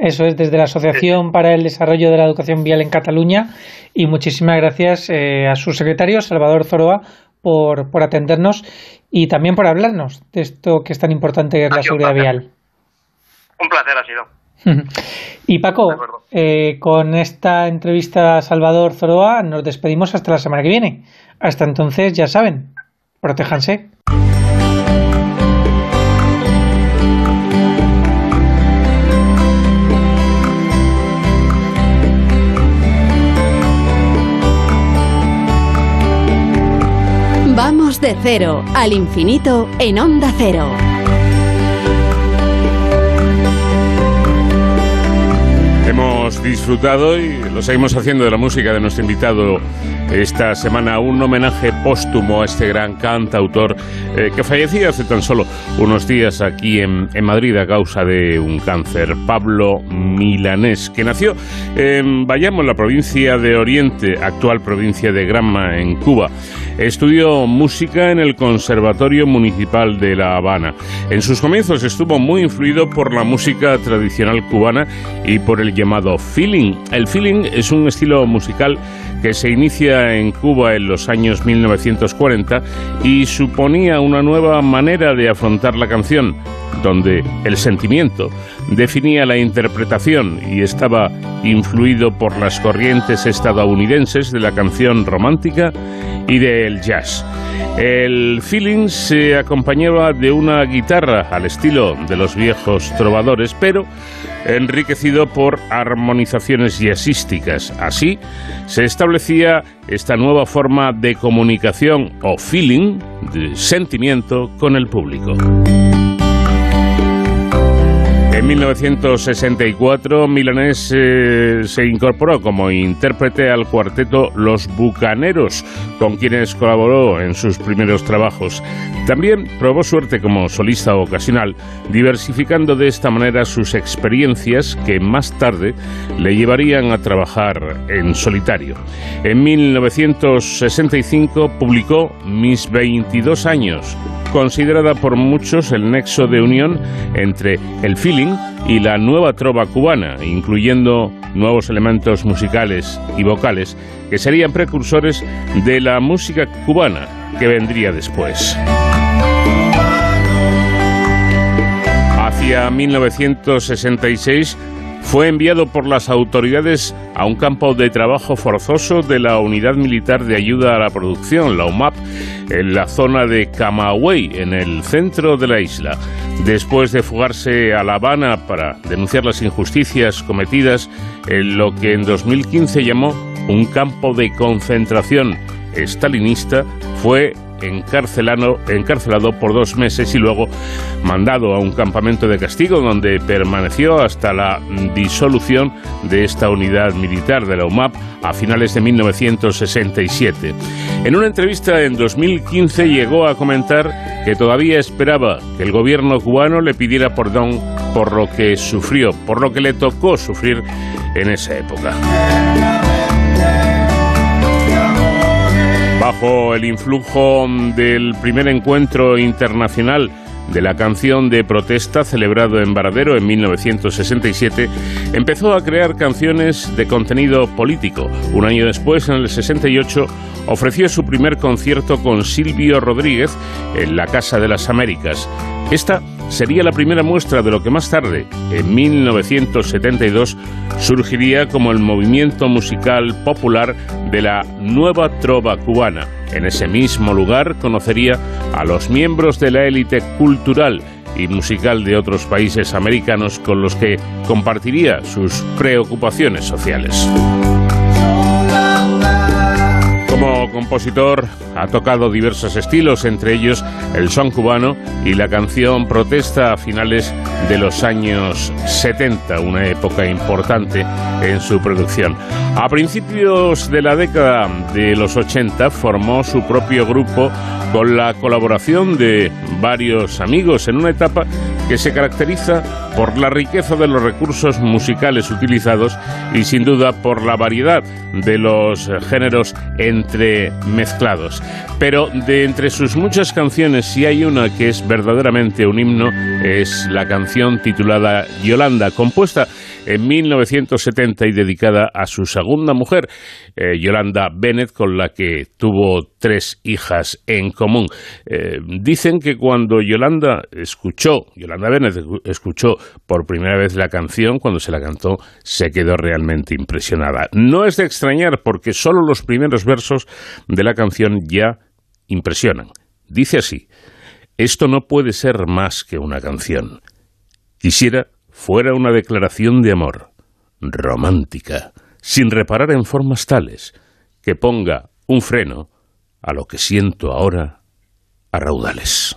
Speaker 16: Eso es desde la Asociación para el Desarrollo de la Educación Vial en Cataluña y muchísimas gracias eh, a su secretario, Salvador Zoroa, por, por atendernos y también por hablarnos de esto que es tan importante, que es la seguridad vial.
Speaker 17: Un placer ha sido.
Speaker 16: y Paco, eh, con esta entrevista a Salvador Zoroa nos despedimos hasta la semana que viene. Hasta entonces, ya saben, protéjanse.
Speaker 3: Vamos de cero al infinito en onda cero.
Speaker 1: Hemos disfrutado y lo seguimos haciendo de la música de nuestro invitado esta semana, un homenaje póstumo a este gran cantautor eh, que fallecía hace tan solo unos días aquí en, Madrid a causa de un cáncer, Pablo Milanés, que nació en Bayamo, en la provincia de Oriente, actual provincia de Granma, en Cuba. Estudió música en el Conservatorio Municipal de La Habana. En sus comienzos estuvo muy influido por la música tradicional cubana y por el llamado feeling. El feeling es un estilo musical que se inicia en Cuba en los años 1940 y suponía una nueva manera de afrontar la canción, donde el sentimiento definía la interpretación y estaba influido por las corrientes estadounidenses de la canción romántica y del jazz. El feeling se acompañaba de una guitarra al estilo de los viejos trovadores, pero enriquecido por armonizaciones jazzísticas. Así se establecía esta nueva forma de comunicación o feeling, de sentimiento con el público. En 1964, Milanés eh, se incorporó como intérprete al cuarteto Los Bucaneros, con quienes colaboró en sus primeros trabajos. También probó suerte como solista ocasional, diversificando de esta manera sus experiencias que más tarde le llevarían a trabajar en solitario. En 1965 publicó Mis 22 años, considerada por muchos el nexo de unión entre el feeling y la nueva trova cubana, incluyendo nuevos elementos musicales y vocales que serían precursores de la música cubana que vendría después. Hacia 1966 fue enviado por las autoridades a un campo de trabajo forzoso de la Unidad Militar de Ayuda a la Producción, la UMAP, en la zona de Camagüey, en el centro de la isla. Después de fugarse a La Habana para denunciar las injusticias cometidas en lo que en 2015 llamó un campo de concentración estalinista, fue encarcelado, encarcelado por dos meses y luego mandado a un campamento de castigo donde permaneció hasta la disolución de esta unidad militar de la UMAP a finales de 1967. En una entrevista en 2015 llegó a comentar que todavía esperaba que el gobierno cubano le pidiera perdón por lo que sufrió, por lo que le tocó sufrir en esa época. El influjo del primer encuentro internacional de la canción de protesta celebrado en Varadero en 1967, empezó a crear canciones de contenido político. Un año después, en el 68, ofreció su primer concierto con Silvio Rodríguez en la Casa de las Américas. Esta sería la primera muestra de lo que más tarde, en 1972, surgiría como el movimiento musical popular de la nueva trova cubana. En ese mismo lugar conocería a los miembros de la élite cultural y musical de otros países americanos con los que compartiría sus preocupaciones sociales. Como compositor ha tocado diversos estilos, entre ellos el son cubano y la canción protesta a finales de los años 70, una época importante en su producción. A principios de la década de los 80 formó su propio grupo con la colaboración de varios amigos en una etapa que se caracteriza por la riqueza de los recursos musicales utilizados y sin duda por la variedad de los géneros entremezclados. Pero de entre sus muchas canciones, si hay una que es verdaderamente un himno, es la canción titulada Yolanda, compuesta en 1970 y dedicada a su segunda mujer, eh, Yolanda Bennett, con la que tuvo tres hijas en común. Eh, dicen que cuando Yolanda escuchó, Yolanda Bennett escuchó por primera vez la canción, cuando se la cantó, se quedó realmente impresionada. No es de extrañar porque solo los primeros versos de la canción ya impresionan. Dice así, esto no puede ser más que una canción. Quisiera fuera una declaración de amor, romántica, sin reparar en formas tales, que ponga un freno a lo que siento ahora a raudales.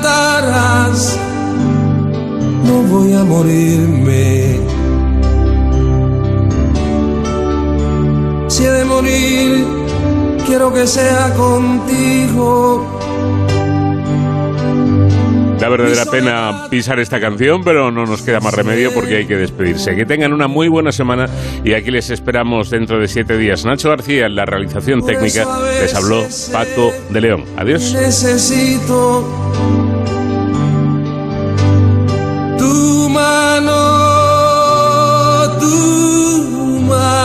Speaker 2: mataras, no voy a morirme. Si he de morir, quiero que sea contigo
Speaker 1: Da verdadera pena pisar esta canción, pero no nos queda más remedio porque hay que despedirse. Que tengan una muy buena semana y aquí les esperamos dentro de siete días. Nacho García en la realización técnica les habló Paco de León. Adiós.
Speaker 2: Necesito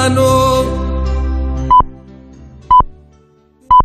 Speaker 2: I know.